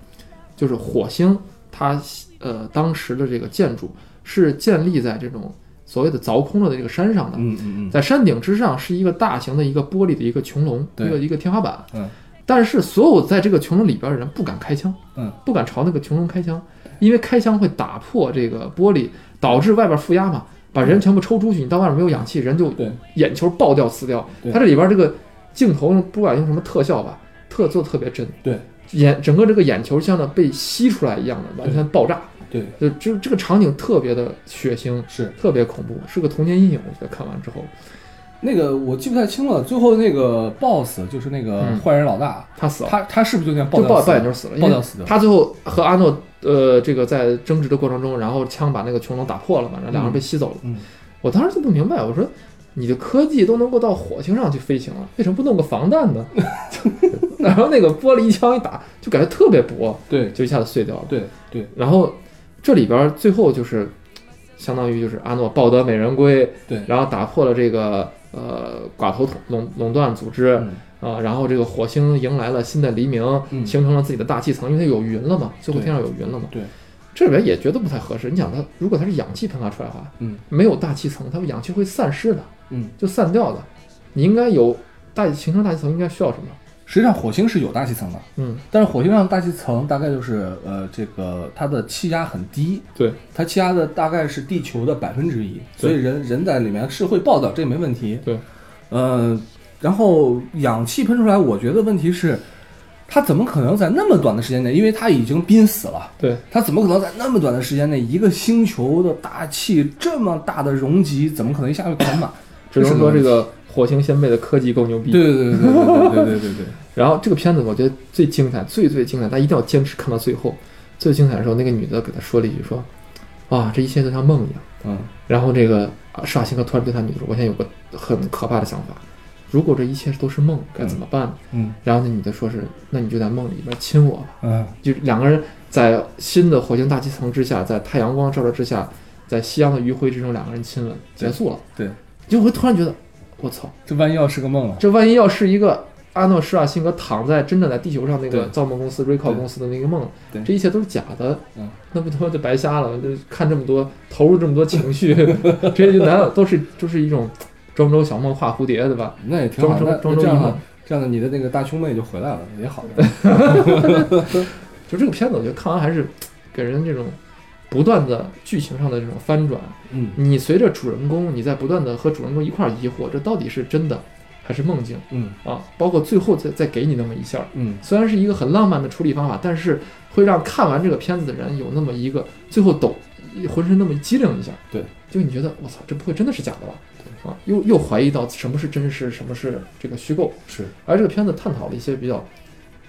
就是火星它呃当时的这个建筑是建立在这种所谓的凿空了的这个山上的，嗯嗯嗯，在山顶之上是一个大型的一个玻璃的一个穹隆，一个一个天花板。嗯，但是所有在这个穹隆里边的人不敢开枪，嗯，不敢朝那个穹隆开枪，因为开枪会打破这个玻璃，导致外边负压嘛，把人全部抽出去，你到外面没有氧气，人就眼球爆掉死掉。它这里边这个镜头用不管用什么特效吧，特做得特别真，对。眼整个这个眼球像呢被吸出来一样的，完全爆炸，对，就就这个场景特别的血腥，是特别恐怖，是个童年阴影。我觉得看完之后，那个我记不太清了，最后那个 boss 就是那个嗯坏人老大，他死了，他他是不是就那样爆就爆爆眼球死了，爆掉死的？他最后和阿诺呃这个在争执的过程中，然后枪把那个穹窿打破了嘛，然后两人被吸走了。嗯，我当时就不明白，我说你的科技都能够到火星上去飞行了，为什么不弄个防弹呢？然后那个玻璃一枪一打，就感觉特别薄，对就一下子碎掉了。对对然后这里边最后就是相当于就是阿诺抱得美人归，对然后打破了这个呃寡头垄垄垄断组织。嗯啊，然后这个火星迎来了新的黎明，嗯形成了自己的大气层，因为它有云了嘛，最后天上有云了嘛。对，这里边也觉得不太合适。你想它，如果它是氧气喷发出来的话，嗯没有大气层，它们氧气会散失的，嗯，就散掉的。你应该有大形成大气层，应该需要什么？实际上火星是有大气层的，嗯，但是火星上大气层大概就是呃这个它的气压很低，对，它气压的大概是地球的百分之一，所以人人在里面是会暴躁，这没问题。对，呃，然后氧气喷出来，我觉得问题是，它怎么可能在那么短的时间内，因为它已经濒死了，对，它怎么可能在那么短的时间内，一个星球的大气这么大的容积，怎么可能一下就填满？只能是说这个火星先辈的科技够牛逼。对对对对对对对对 然后这个片子我觉得最精彩，最最精彩，大家一定要坚持看到最后。最精彩的时候，那个女的给他说了一句说：“啊，这一切都像梦一样。”嗯然后这个啊施瓦辛格突然对他女的说：“我现在有个很可怕的想法，如果这一切都是梦，该怎么办呢？”嗯然后那女的说是：“那你就在梦里边亲我吧。嗯”就两个人在新的火星大气层之下，在太阳光照射之下，在夕阳的余晖之中，两个人亲吻结束了。对，就会突然觉得，我操，这万一要是个梦了？这万一要是一个阿诺施瓦辛格躺在真正在地球上那个造梦公司 Recall 公司的那个梦，这一切都是假的，嗯，那不他妈就白瞎了？就看这么多，投入这么多情绪，这些就难道都是就是一种庄周小梦画蝴蝶，对吧？那也挺好，那庄周这样的，这样的你的那个大胸妹就回来了，也好 的。就这个片子，我觉得看完还是给人这种不断的剧情上的这种翻转。嗯你随着主人公，你在不断的和主人公一块儿疑惑，这到底是真的还是梦境嗯啊？包括最后再再给你那么一下，嗯虽然是一个很浪漫的处理方法，但是会让看完这个片子的人有那么一个最后抖，浑身那么机灵一下。对，就你觉得我操，这不会真的是假的吧？啊，又又怀疑到什么是真实，什么是这个虚构。是而这个片子探讨了一些比较，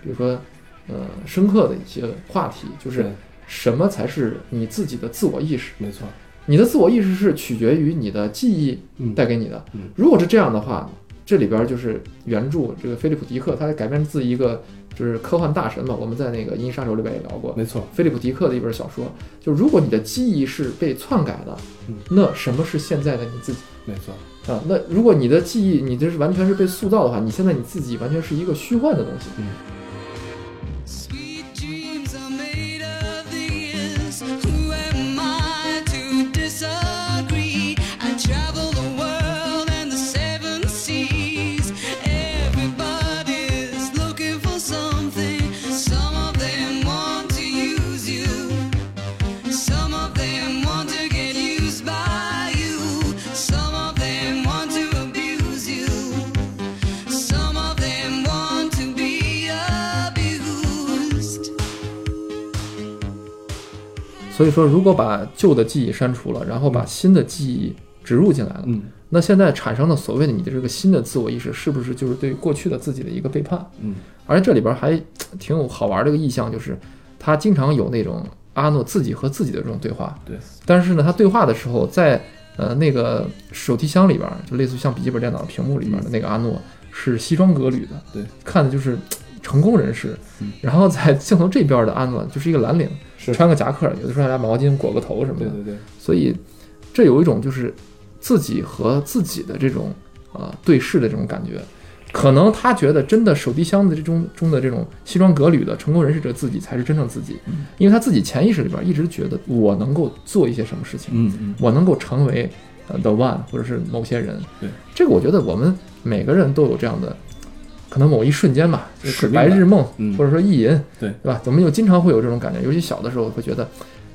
比如说，呃，深刻的一些话题，就是对什么才是你自己的自我意识？没错。你的自我意识是取决于你的记忆嗯带给你的。嗯如果是这样的话，这里边就是原著这个菲利普迪克，他改编自一个就是科幻大神嘛，我们在那个《银翼杀手》里边也聊过，没错。菲利普迪克的一本小说，就如果你的记忆是被篡改的嗯，那什么是现在的你自己没错。啊？那如果你的记忆你这是完全是被塑造的话，你现在你自己完全是一个虚幻的东西。Sweet 所以说，如果把旧的记忆删除了，然后把新的记忆植入进来了，嗯那现在产生的所谓的你的这个新的自我意识，是不是就是对过去的自己的一个背叛？嗯而且这里边还挺有好玩的一个意象，就是他经常有那种阿诺自己和自己的这种对话。对。但是呢，他对话的时候，在呃那个手提箱里边，就类似于像笔记本电脑屏幕里边的那个阿诺是西装革履的，对，看的就是成功人士。嗯然后在镜头这边的阿诺就是一个蓝领，穿个夹克，有的时候还拿毛巾裹个头什么的。对对对。所以这有一种就是自己和自己的这种呃对视的这种感觉。可能他觉得真的手提箱子这种中的这种西装革履的成功人士者自己才是真正自己，因为他自己潜意识里边一直觉得我能够做一些什么事情，嗯嗯我能够成为呃 the one 或者是某些人。对，这个我觉得我们每个人都有这样的，可能某一瞬间吧，就是白日梦，嗯或者说意淫，对对吧？我们就经常会有这种感觉，尤其小的时候会觉得，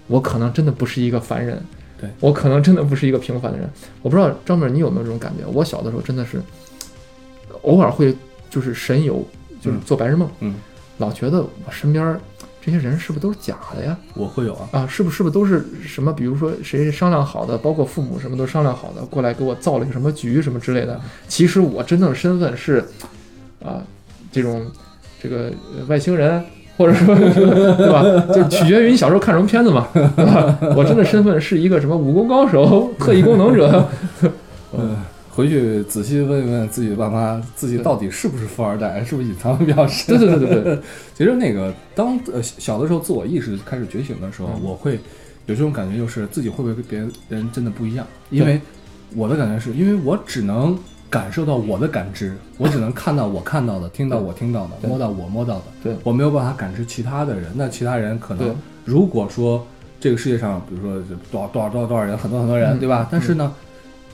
我可能真的不是一个凡人，对我可能真的不是一个平凡的人。我不知道张本你有没有这种感觉？我小的时候真的是偶尔会就是神游，就是嗯做白日梦，嗯，老觉得我身边这些人是不是都是假的呀？我会有啊，啊，是不是不是都是什么？比如说谁谁商量好的，包括父母什么都商量好的，过来给我造了一个什么局什么之类的。其实我真正的身份是，啊，这种这个呃外星人，或者说对吧？就是取决于你小时候看什么片子嘛，对吧？我真的身份是一个什么武功高手、特异功能者，嗯，回去仔细问一问自己的爸妈，自己到底是不是富二代，是不是隐藏的比较深？对对对对对，其实那个当呃小的时候自我意识开始觉醒的时候，嗯我会有这种感觉，就是自己会不会跟别人真的不一样？因为我的感觉是因为我只能感受到我的感知，我只能看到我看到的，听到我听到的，摸到我摸到的，对我没有办法感知其他的人。那其他人可能如果说这个世界上，比如说多少多少多少多少人，很多很多人，嗯对吧？但是呢。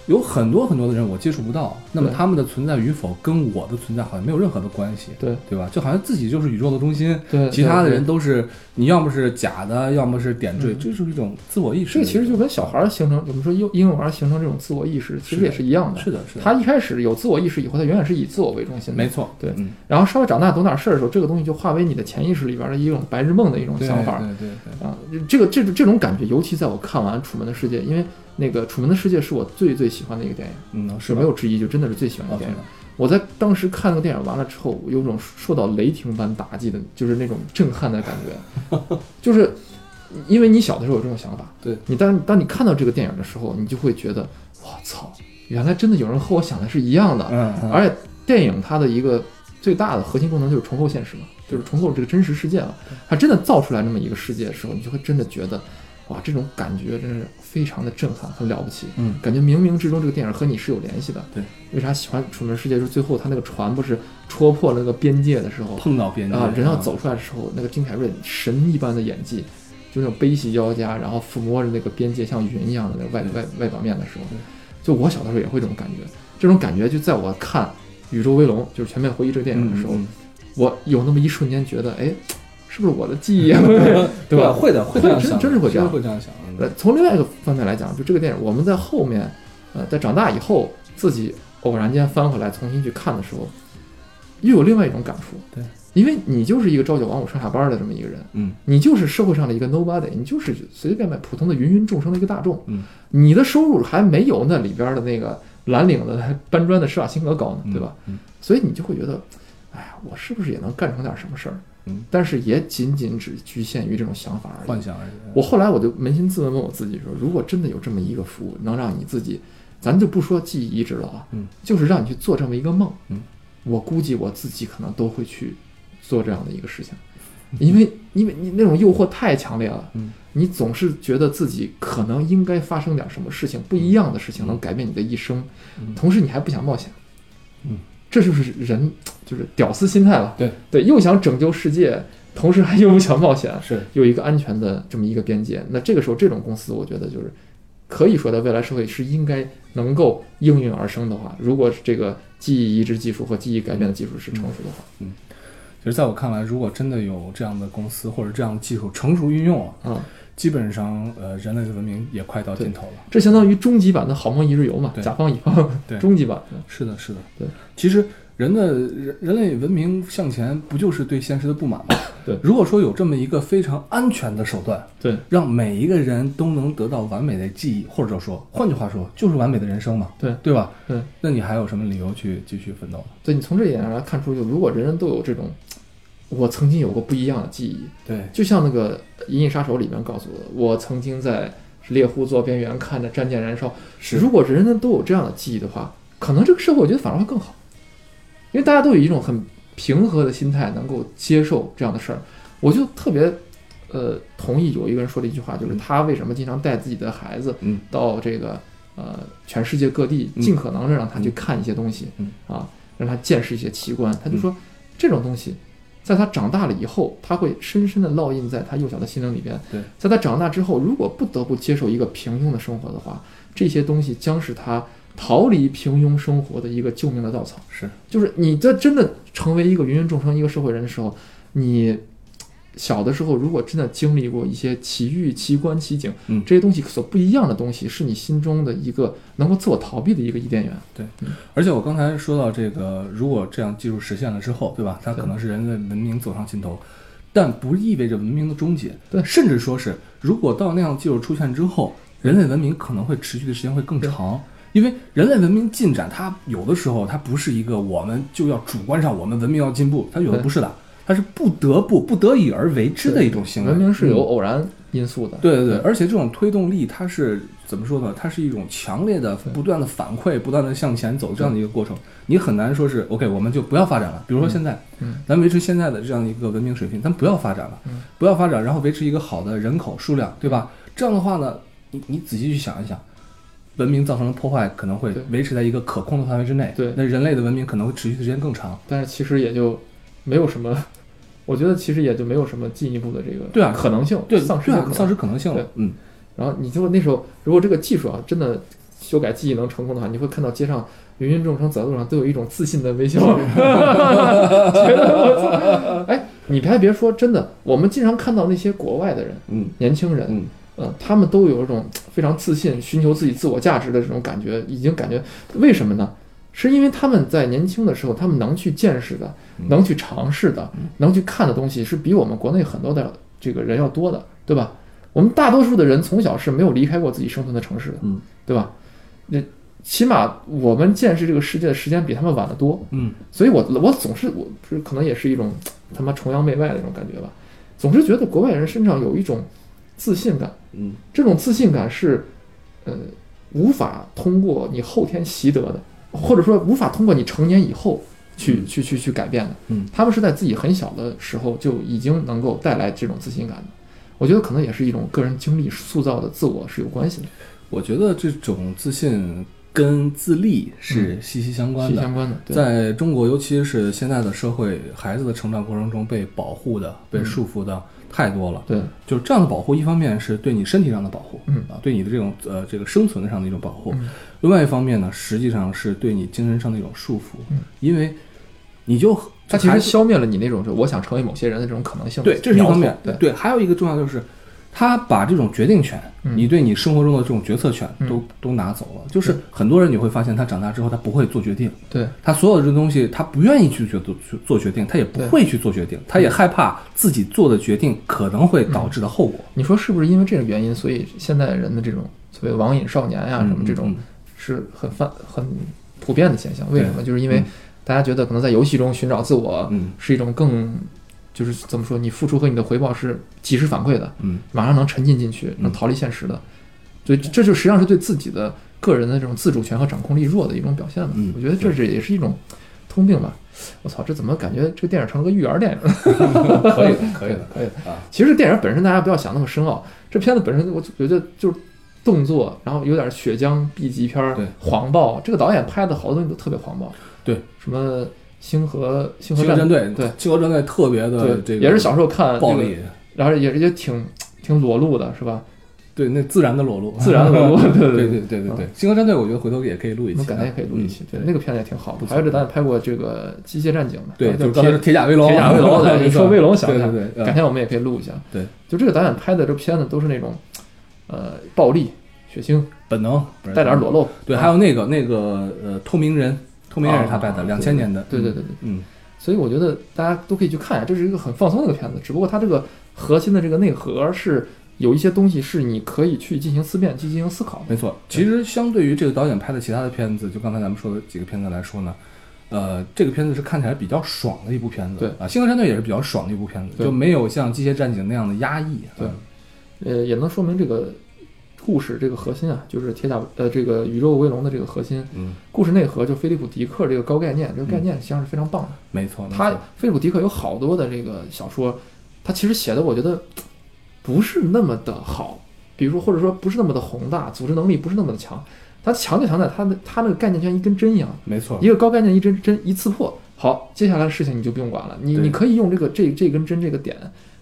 有很多很多的人我接触不到，那么他们的存在与否跟我的存在好像没有任何的关系，对对吧？就好像自己就是宇宙的中心，对，其他的人都是你要么是假的，要么是点缀，嗯这就是一种自我意识。这个其实就跟小孩儿形成，我们说婴婴幼儿形成这种自我意识，其实也是一样的。是的，是的，他一开始有自我意识以后，他永远是以自我为中心的。没错，对嗯，然后稍微长大懂点事儿的时候，这个东西就化为你的潜意识里边的一种白日梦的一种想法对对对，啊。这个这种这种感觉，尤其在我看完《楚门的世界》，因为那个《楚门的世界》是我最最喜欢的一个电影，嗯，是没有之一，就真的是最喜欢的啊电影。我在当时看那个电影完了之后，我有种受到雷霆般打击的，就是那种震撼的感觉，就是因为你小的时候有这种想法，对。你当当你看到这个电影的时候，你就会觉得，我操，原来真的有人和我想的是一样的，而且电影它的一个最大的核心功能就是重构现实嘛，就是重构这个真实世界了。它真的造出来那么一个世界的时候，你就会真的觉得，哇，这种感觉真是非常的震撼，很了不起。嗯感觉冥冥之中这个电影和你是有联系的。对，为啥喜欢《楚门世界》？就是最后他那个船不是戳破了那个边界的时候，碰到边界啊，人要走出来的时候，那个金凯瑞神一般的演技，就那种悲喜交加，然后抚摸着那个边界像云一样的那个外外外表面的时候，就我小的时候也会这种感觉。这种感觉就在我看《宇宙威龙》就是《全面回忆》这个电影的时候，嗯我有那么一瞬间觉得，哎，是不是我的记忆啊？对吧？会的，会这样真想，真是会这样会这样想。嗯呃，从另外一个方面来讲，就这个电影，我们在后面，呃，在长大以后，自己偶然间翻回来重新去看的时候，又有另外一种感触。对，因为你就是一个朝九晚五上下班的这么一个人，嗯你就是社会上的一个 nobody，你就是随随便便普通的芸芸众生的一个大众，嗯，你的收入还没有那里边的那个蓝领的搬砖的施瓦辛格高呢，对吧？？嗯所以你就会觉得，哎呀，我是不是也能干成点什么事儿？嗯，但是也仅仅只局限于这种想法而已。幻想而已。我后来我就扪心自问，问我自己说，如果真的有这么一个服务，能让你自己，咱就不说记忆移植了啊，嗯，就是让你去做这么一个梦，嗯，我估计我自己可能都会去做这样的一个事情，因为因为你那种诱惑太强烈了，嗯，你总是觉得自己可能应该发生点什么事情，不一样的事情能改变你的一生，嗯。同时你还不想冒险，嗯，这就是人就是屌丝心态了，对。对，又想拯救世界，同时还又不想冒险，是。有一个安全的这么一个边界。那这个时候，这种公司，我觉得就是可以说，在未来社会是应该能够应运而生的话，如果这个记忆移植技术和记忆改变的技术是成熟的话，嗯。其实在我看来，如果真的有这样的公司或者这样的技术成熟运用了，啊、基本上呃人类的文明也快到尽头了。这相当于终极版的好梦一日游嘛，甲方乙方对终极版。是的，是的，对。其实人的人人类文明向前，不就是对现实的不满吗？对如果说有这么一个非常安全的手段，对，让每一个人都能得到完美的记忆，或者说，换句话说，就是完美的人生嘛，对对吧？对，那你还有什么理由去继续奋斗呢？对你从这一点上来看出，就如果人人都有这种，我曾经有过不一样的记忆，对，就像那个《银翼杀手》里面告诉我的，我曾经在猎户座边缘看着战舰燃烧。是。如果人人都有这样的记忆的话，可能这个社会我觉得反而会更好，因为大家都有一种很平和的心态，能够接受这样的事儿。我就特别，呃，同意有一个人说的一句话，就是他为什么经常带自己的孩子嗯。到这个呃全世界各地，嗯。尽可能的让他去看一些东西，嗯。啊，让他见识一些奇观。他就说，这种东西，在他长大了以后，他会深深的烙印在他幼小的心灵里边。对，在他长大之后，如果不得不接受一个平庸的生活的话，这些东西将是他逃离平庸生活的一个救命的稻草。是，就是你在真的成为一个芸芸众生、一个社会人的时候，你小的时候，如果真的经历过一些奇遇、奇观、奇景，嗯这些东西所不一样的东西，是你心中的一个能够自我逃避的一个伊甸园。对而且我刚才说到这个，如果这样技术实现了之后，对吧？它可能是人类文明走上尽头，但不意味着文明的终结。对甚至说是，如果到那样技术出现之后，人类文明可能会持续的时间会更长。因为人类文明进展，它有的时候它不是一个我们就要主观上我们文明要进步，它有的不是的，它是不得不不得已而为之的一种行为。文明是有嗯偶然因素的。对对对，而且这种推动力，它是怎么说呢？它是一种强烈的、不断的反馈、不断的向前走这样的一个过程。你很难说是 OK，我们就不要发展了。比如说现在，嗯咱维持现在的这样一个文明水平，咱不要发展了，嗯不要发展，然后维持一个好的人口数量，对吧？这样的话呢，你你仔细去想一想。文明造成的破坏可能会维持在一个可控的范围之内，对那人类的文明可能会持续的时间更长。但是其实也就没有什么，我觉得其实也就没有什么进一步的这个对啊可能性，对，丧失丧失可能性了对。嗯，然后你就那时候，如果这个技术啊真的修改记忆能成功的话，你会看到街上芸芸众生走在路上都有一种自信的微笑，觉得我操！哎，你还别说，真的，我们经常看到那些国外的人，嗯年轻人，嗯呃，他们都有一种非常自信、寻求自己自我价值的这种感觉，已经感觉为什么呢？是因为他们在年轻的时候，他们能去见识的、嗯。能去尝试的、能去看的东西，是比我们国内很多的这个人要多的，对吧？我们大多数的人从小是没有离开过自己生存的城市的，嗯，对吧？那起码我们见识这个世界的时间比他们晚得多，嗯。所以我我总是我是可能也是一种他妈崇洋媚外的那种感觉吧，总是觉得国外人身上有一种自信感，嗯。这种自信感是呃无法通过你后天习得的，或者说无法通过你成年以后去、嗯去去去改变的。嗯他们是在自己很小的时候就已经能够带来这种自信感的。我觉得可能也是一种个人经历塑造的自我是有关系的，我觉得这种自信跟自立是息息相关的。息息相关的。在中国，尤其是现在的社会，孩子的成长过程中被保护的、被束缚的太多了。对就是这样的保护，一方面是对你身体上的保护，嗯啊，对你的这种呃这个生存上的一种保护；嗯另外一方面呢，实际上是对你精神上的一种束缚，嗯因为你就它其实消灭了你那种说我想成为某些人的这种可能性。对，这是一方面。对对，还有一个重要就是，他把这种决定权，嗯。你对你生活中的这种决策权嗯。都、都拿走了。就是很多人你会发现，他长大之后他不会做决定，对。他所有的这东西他不愿意去做做做决定，他也不会去做决定，他也害怕自己做的决定可能会导致的后果。你说是不是因为这个原因，所以现在人的这种所谓网瘾少年呀、什么这种是很泛很普遍的现象？为什么？就是因为嗯。大家觉得可能在游戏中寻找自我嗯。是一种更就是怎么说，你付出和你的回报是及时反馈的，嗯马上能沉浸进去，能逃离现实的。所以这就实际上是对自己的个人的这种自主权和掌控力弱的一种表现嘛。嗯我觉得这是也是一种通病吧。我操，这怎么感觉这个电影成了个育儿电影？可以的，可以的，可以的啊。其实电影本身大家不要想那么深奥，这片子本身我觉得就是动作，然后有点血浆 B 级片儿对，黄暴。这个导演拍的好多东西都特别黄暴，对，什么星河星河战队，对星河战队特别的对，这个也是小时候看暴力，然后也是也挺挺裸露的，是吧？对，那自然的裸露，自然的裸露，对对对对对对对，星河战队我觉得回头也可以录一期啊，我们改天也可以录一期，对嗯，那个片子也挺好的。还有这导演拍过这个《机械战警》的，对，就铁铁甲威龙，铁甲威龙，对，你说威龙想起来，对改天我们也可以录一下。对，就这个导演拍的这片子都是那种，呃，暴力、血腥，本能带点裸露。对，还有那个那个呃，透明人，透明人是他拍的，啊两千年的，对对对对，嗯，所以我觉得大家都可以去看一下，这是一个很放松的一个片子。只不过它这个核心的这个内核是有一些东西是你可以去进行思辨、去进行思考的。没错。其实相对于这个导演拍的其他的片子，就刚才咱们说的几个片子来说呢，呃，这个片子是看起来比较爽的一部片子，对啊，《星河战队》也是比较爽的一部片子，就没有像《机械战警》那样的压抑，对嗯呃，也能说明这个故事这个核心啊，就是铁甲呃这个宇宙威龙的这个核心。嗯，故事内核就菲利普迪克这个高概念，这个概念实际上是非常棒的。没错，没他菲利普迪克有好多的这个小说，他其实写的我觉得不是那么的好，比如说或者说不是那么的宏大，组织能力不是那么的强。他强就强在他的他那个概念就像一根针一样，没错，一个高概念一针针一刺破，好，接下来的事情你就不用管了，你你可以用这个这这根针这个点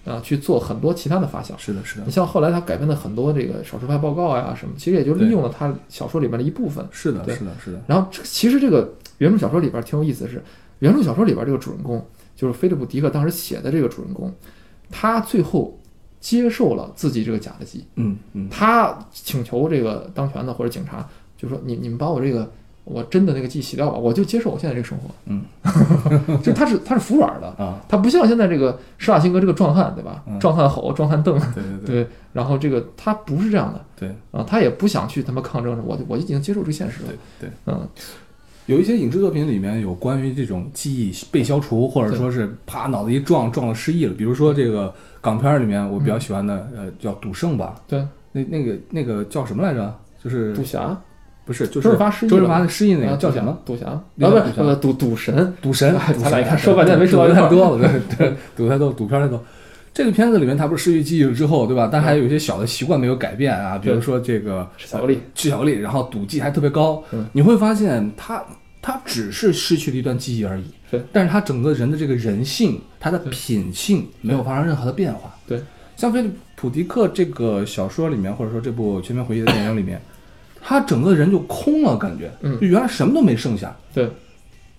啊去做很多其他的发想。是的，是的你，像后来他改编的很多这个少数派报告呀什么，其实也就利用了他小说里面的一部分。是的，是的，是的，然后这其实这个原著小说里边挺有意思的是，原著小说里边这个主人公就是菲利普迪克当时写的这个主人公，他最后接受了自己这个假的记忆，嗯嗯他请求这个当权的或者警察，就说你你们把我这个我真的那个记忆洗掉吧，我就接受我现在这个生活。嗯，就他是他是服软的，啊，他不像现在这个施瓦辛格这个壮汉，对吧？嗯壮汉吼，壮汉瞪，对对对对，然后这个他不是这样的对啊，他也不想去他妈抗争，我我就已经接受这个现实了对，对。嗯，有一些影视作品里面有关于这种记忆被消除，或者说是啪脑子一撞撞了失忆了。比如说这个港片儿里面，我比较喜欢的，呃，叫《赌圣》吧。对，那那个那个叫什么来着？就是赌侠，不是就是周润发失忆周润发的失忆那啊个叫什么？？赌侠，啊不是呃赌赌神，赌神。咱俩一看说半天没说到太多了，对对，赌太多，赌片太多。这个片子里面，他不是失去记忆了之后，对吧？但还有一些小的习惯没有改变啊，比如说这个吃巧克力，吃巧克力，然后赌技还特别高。嗯你会发现他他只是失去了一段记忆而已，但是他整个人的这个人性，他的品性没有发生任何的变化。对，像菲利普迪克这个小说里面，或者说这部《全面回忆》的电影里面，他整个人就空了，感觉，嗯。就原来什么都没剩下，对，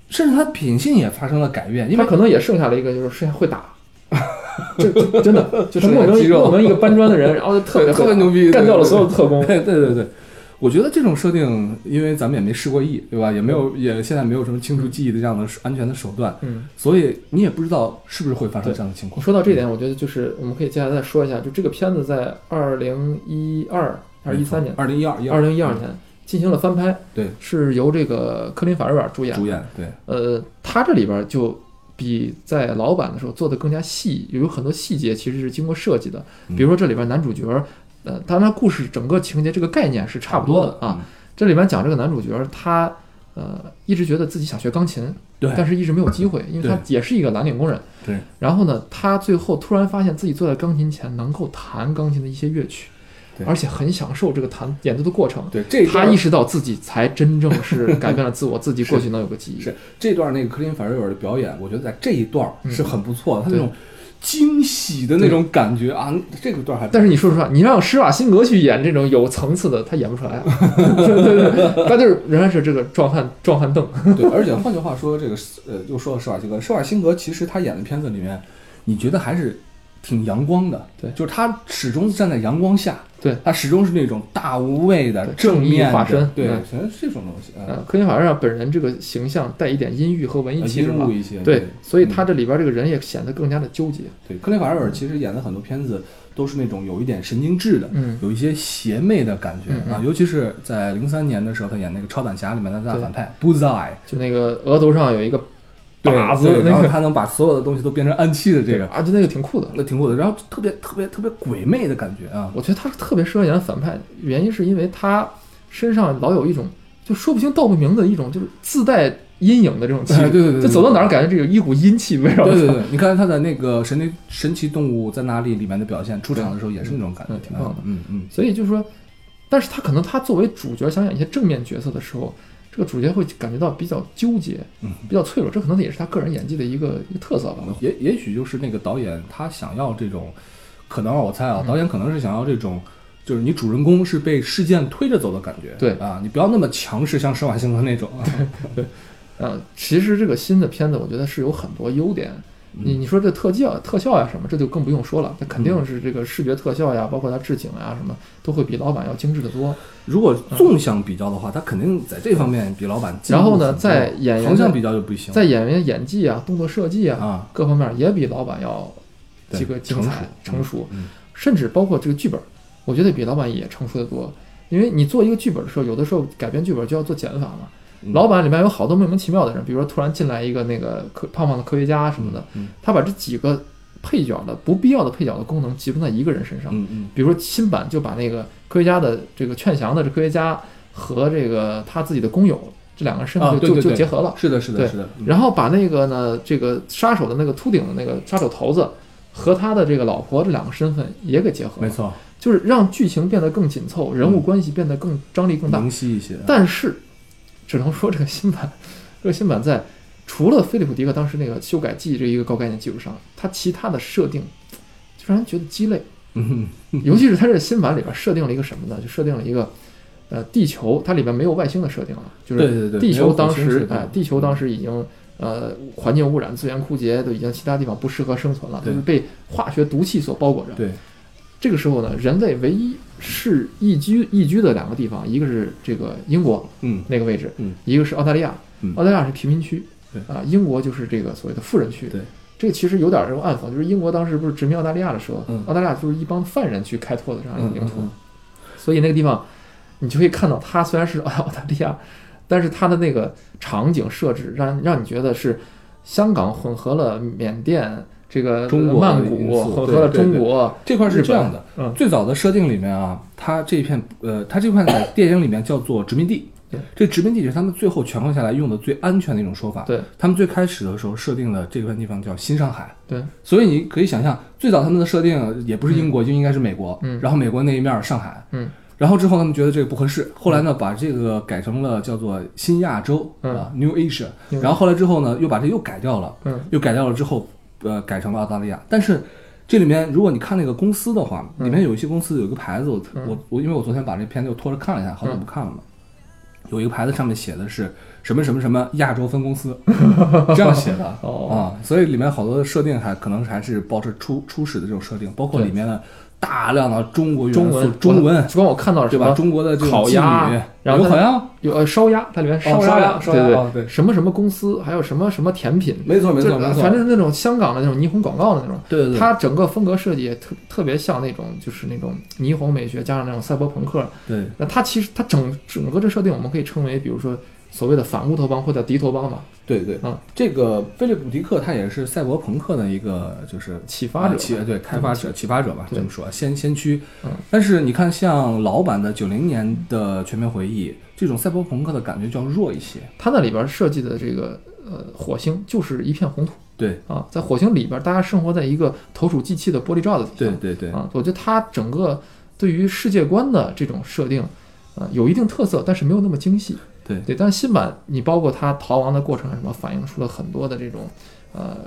甚至他品性也发生了改变，因为他可能也剩下了一个，就是剩下会打。真的就他剩下莫名莫名一个搬砖的人，然后就特别特别牛逼，干掉了所有的特工。对对对对，我觉得这种设定，因为咱们也没试过亿，对吧？也没有，也现在没有什么清除记忆的这样的安全的手段，嗯，所以你也不知道是不是会发生这样的情况。说到这点，我觉得就是我们可以接下来再说一下，就这个片子在二零一二还是一三年，二零一二，二零一二年进行了翻拍，对，是由这个科林法瑞尔主演。主演，对，呃，他这里边就比在老版的时候做的更加细，有很多细节其实是经过设计的。比如说这里边男主角，呃，当然故事整个情节这个概念是差不多的啊。，这里边讲这个男主角，他呃一直觉得自己想学钢琴，对，但是一直没有机会，因为他也是一个蓝领工人。对。然后呢，他最后突然发现自己坐在钢琴前能够弹钢琴的一些乐曲对，而且很享受这个弹演奏的过程。对这他意识到自己才真正是改变了自我，自己过去能有个记忆。是这段那个克林法瑞尔的表演，我觉得在这一段嗯是很不错的，他那种惊喜的那种感觉啊，这个段还但是你说实话，你让施瓦辛格去演这种有层次的，他演不出来啊。对 对对，他就是仍然是这个壮汉壮汉邓。对，而且换句话说，这个呃，又说到施瓦辛格，施瓦辛格其实他演的片子里面，你觉得还是挺阳光的，对。就是他始终站在阳光下，对。他始终是那种大无畏的正义化身对嗯，全是这种东西啊，呃，科林法瑞尔本人这个形象带一点阴郁和文艺气质嘛，一些，对，所以他嗯。这里边这个人也显得更加的纠结。对克林法瑞尔其实演的很多片子都是那种有一点神经质的，嗯。有一些邪魅的感觉嗯嗯。啊，尤其是在零三年的时候，他演那个超胆侠里面的大反派 Bullseye，就那个额头上有一个对靶子对，然那个后他能把所有的东西都变成暗器的这个，啊，就那个挺酷的。那挺酷的，然后特别特别特别鬼魅的感觉啊，我觉得他特别适合演反派，原因是因为他身上老有一种就说不清道不明的一种就是自带阴影的这种气对对对对就走到哪儿感觉这有一股阴气围绕着他。对对对，你看他在那个神奇神奇动物在哪里里面的表现，出场的时候也是那种感觉，嗯挺棒的嗯嗯，所以就是说，但是他可能他作为主角想演一些正面角色的时候，这个主角会感觉到比较纠结，嗯比较脆弱，这可能也是他个人演技的一个一个特色吧。也也许就是那个导演他想要这种，可能啊，我猜啊，嗯导演可能是想要这种。就是你主人公是被事件推着走的感觉，对啊，你不要那么强势，像施瓦辛格那种啊。呃，其实这个新的片子，我觉得是有很多优点。你你说这特效特效呀什么，这就更不用说了，它肯定是这个视觉特效呀，包括它置景呀什么，都会比老板要精致的多。如果纵向比较的话，它肯定在这方面比老板然后呢在演员的横向比较就不行，在演员演技啊、动作设计啊啊各方面也比老板要对这个精彩、成成熟，嗯甚至包括这个剧本，我觉得比老板也成熟的多。因为你做一个剧本的时候，有的时候改编剧本就要做减法嘛。嗯老版里面有好多莫名其妙的人，比如说突然进来一个那个科胖胖的科学家什么的，嗯他把这几个配角的不必要的配角的功能集中在一个人身上。比如说新版就把那个科学家的这个劝降的这科学家和这个他自己的工友这两个身份就、就结合了。是的，是的，是的。嗯然后把那个呢，这个杀手的那个秃顶的那个杀手头子和他的这个老婆这两个身份也给结合了，没错，就是让剧情变得更紧凑，人物关系变得更张力更大。明晰一些。但是，只能说这个新版，这个新版在除了菲利普迪克当时那个修改记忆这一个高概念基础上，它其他的设定就让人觉得鸡肋。嗯，尤其是它这个新版里边设定了一个什么呢？就设定了一个，呃，地球它里边没有外星的设定了，就是地球当时哎，地球当时已经呃环境污染、资源枯竭，都已经其他地方不适合生存了，都是被化学毒气所包裹着。对，这个时候呢，人类唯一是宜居宜居的两个地方，一个是这个英国嗯那个位置，嗯一个是澳大利亚。嗯澳大利亚是贫民区，对啊，英国就是这个所谓的富人区。对，这个其实有点这种暗讽，就是英国当时不是殖民澳大利亚的时候，嗯澳大利亚就是一帮犯人去开拓的这样一嗯个领土，嗯所以那个地方你就可以看到，它虽然是澳大利亚，但是它的那个场景设置让让你觉得是香港混合了缅甸。这个中国曼谷素混合了中国，这块是这样的，嗯最早的设定里面啊，它这一片呃，它这块在电影里面叫做殖民地对。这殖民地是他们最后权衡下来用的最安全的一种说法。对，他们最开始的时候设定了这块地方叫新上海。对，所以你可以想象，最早他们的设定也不是英国，就应该是美国。嗯然后美国那一面儿上海。嗯。然后之后他们觉得这个不合适，后来呢把这个改成了叫做新亚洲嗯啊，New Asia。嗯然后后来之后呢又把这又改掉了。嗯又改掉了之后，呃，改成了澳大利亚。但是这里面，如果你看那个公司的话，里面有一些公司有一个牌子，我嗯我我，因为我昨天把这片子又拖着看了一下，好久不看了嘛。有一个牌子上面写的是什么什么什么亚洲分公司，这样写的。哦。啊，所以里面好多的设定还可能还是保持初初始的这种设定，包括里面的大量的中国中文中文，主要我看到是对吧？什么中国的烤鸭然后有烤鸭，有呃烧鸭，它里面烧烧鸭烧鸭哦对什么什么公司，还有什么什么甜品，没错没错没错，反正是那种香港的那种霓虹广告的那种。对对对，它整个风格设计也特特别像那种就是那种霓虹美学加上那种赛博朋克。对那它其实它整整个这设定我们可以称为，比如说所谓的反乌托邦或者敌托邦吧，对对，嗯。这个菲利普迪克他也是赛博朋克的一个就是启发者。对开发者、启发者吧，这么说，先先驱。嗯。但是你看，像老版的九零年的《全面回忆》，这种赛博朋克的感觉就要弱一些。它那里边设计的这个呃火星就是一片红土。对。啊，在火星里边，大家生活在一个投鼠忌器的玻璃罩子底下。对对对，啊，我觉得它整个对于世界观的这种设定，呃，有一定特色，但是没有那么精细。对对，但是新版你包括它逃亡的过程啊什么，反映出了很多的这种呃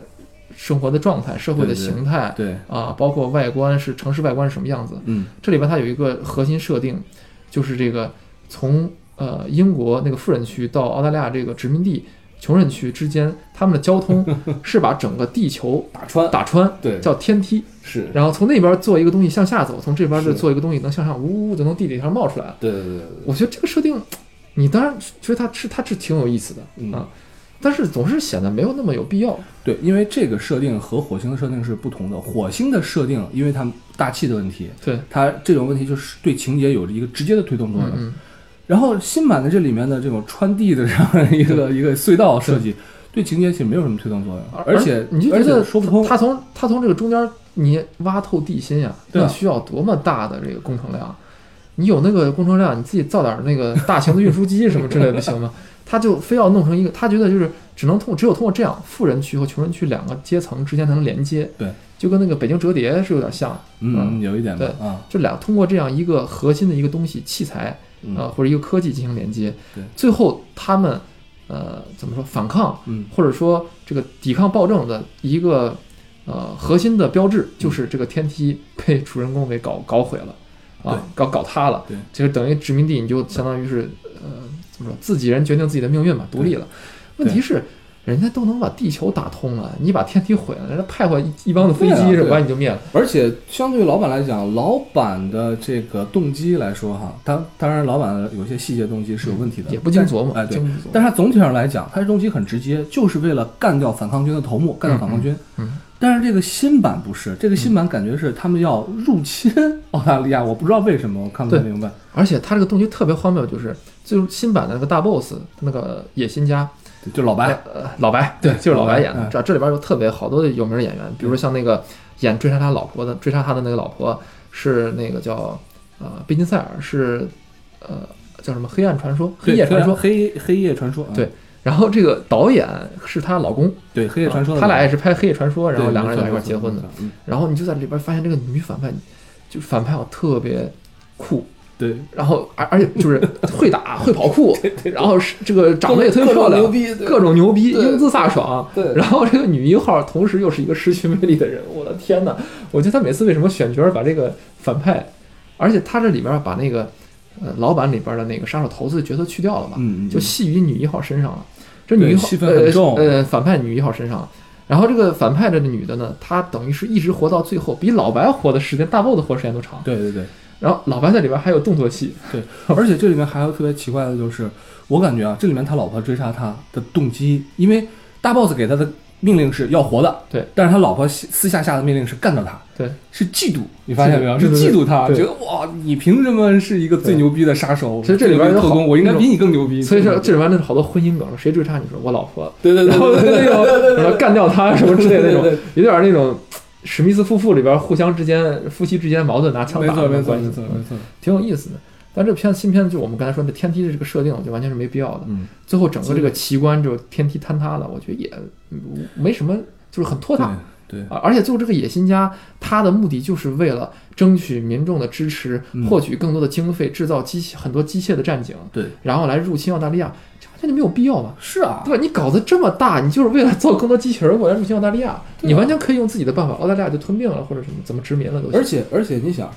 生活的状态、社会的形态对，啊，包括外观是城市外观是什么样子。嗯这里边它有一个核心设定，就是这个从呃英国那个富人区到澳大利亚这个殖民地穷人区之间，他们的交通 是把整个地球打穿，打穿，对，叫天梯。是，然后从那边做一个东西向下走，从这边再做一个东西能向上，呜呜就从地底下冒出来了。对对对对我觉得这个设定，你当然觉得它是它是挺有意思的嗯啊，但是总是显得没有那么有必要。对，因为这个设定和火星的设定是不同的。火星的设定，因为它大气的问题，对，它这种问题就是对情节有着一个直接的推动作用。嗯嗯，然后新版的这里面的这种穿地的这样一个一个隧道设计，对情节其实没有什么推动作用，而且你就觉得且说不通。它从它从这个中间你挖透地心呀，那需要多么大的这个工程量？你有那个工程量，你自己造点那个大型的运输机什么之类的不行吗？他就非要弄成一个，他觉得就是只能通只有通过这样，富人区和穷人区两个阶层之间才能连接。对，就跟那个北京折叠是有点像。嗯，有一点对啊，就俩通过这样一个核心的一个东西器材嗯啊、或者一个科技进行连接，对最后他们呃怎么说反抗嗯或者说这个抵抗暴政的一个呃核心的标志就是这个天梯被主人公给搞搞毁了对啊，搞搞塌了，对，就是等于殖民地你就相当于是呃怎么说自己人决定自己的命运嘛，独立了。问题是。人家都能把地球打通了，你把天体毁了，人家派过一一帮子飞机是把你就灭了。而且相对于老板来讲，老板的这个动机来说哈，当当然老板的有些细节动机是有问题的，也不经琢磨，哎对。但是它总体上来讲，他的动机很直接，就是为了干掉反抗军的头目，干掉反抗军。嗯但是这个新版不是，这个新版感觉是他们要入侵澳大利亚，我不知道为什么，我看不太明白。而且他这个动机特别荒谬，就是就是新版的那个大 boss 那个野心家，就老白，呃，老白，对，就是老白演的。这这里边有特别好多的有名的演员，比如说像那个演追杀他老婆的，追杀他的那个老婆是那个叫呃贝金塞尔，是呃叫什么黑暗传说、黑夜传说。黑黑夜传说，啊对然后这个导演是她老公，对黑夜传说他俩，也是拍黑夜传说，然后两个人在一块儿结婚的。。然后你就在里边发现这个女反派，就反派啊特别酷，对，然后而而且就是会打 会跑酷，然后是这个长得也特别漂亮，各种牛逼各种牛逼，英姿飒爽。对然后这个女一号同时又是一个失去魅力的人，我的天呐！我觉得他每次为什么选角把这个反派，而且他这里边把那个呃老板里边的那个杀手头子的角色去掉了嘛，嗯，嗯就系于女一号身上了。这女一号呃呃反派女一号身上。然后这个反派的这女的呢，她等于是一直活到最后，比老白活的时间、大 boss 活的时间都长。对对对。然后老白在里边还有动作戏，对，而且这里面还有特别奇怪的就是，我感觉啊，这里面他老婆追杀他的动机，因为大 boss 给他的命令是要活的，对，但是他老婆私私下下的命令是干掉他，对，是嫉妒，你发现没有？是嫉妒他，对觉得哇，你凭什么是一个最牛逼的杀手？其实这里边有特工，我应该比你更牛逼。所以说这里边那好多婚姻梗，谁追杀你说我老婆，对对对然后那种 什么干掉他什么之类的那种有点那种史密斯夫妇里边互相之间夫妻之间矛盾拿枪打没错没错的关系没错没错，挺有意思的。但这片新片子就我们刚才说的天梯的这个设定，就完全是没必要的。嗯，最后整个这个奇观就天梯坍塌了，我觉得也嗯没什么，就是很拖沓。对。啊，而且最后这个野心家，他的目的就是为了争取民众的支持，嗯。获取更多的经费，制造机器很多机械的战警，对，然后来入侵澳大利亚，这完全就没有必要嘛，是啊，对吧？你搞得这么大，你就是为了造更多机器人过来入侵澳大利亚，你完全可以用自己的办法，澳大利亚就吞并了或者什么怎么殖民了都行。而且而且你想，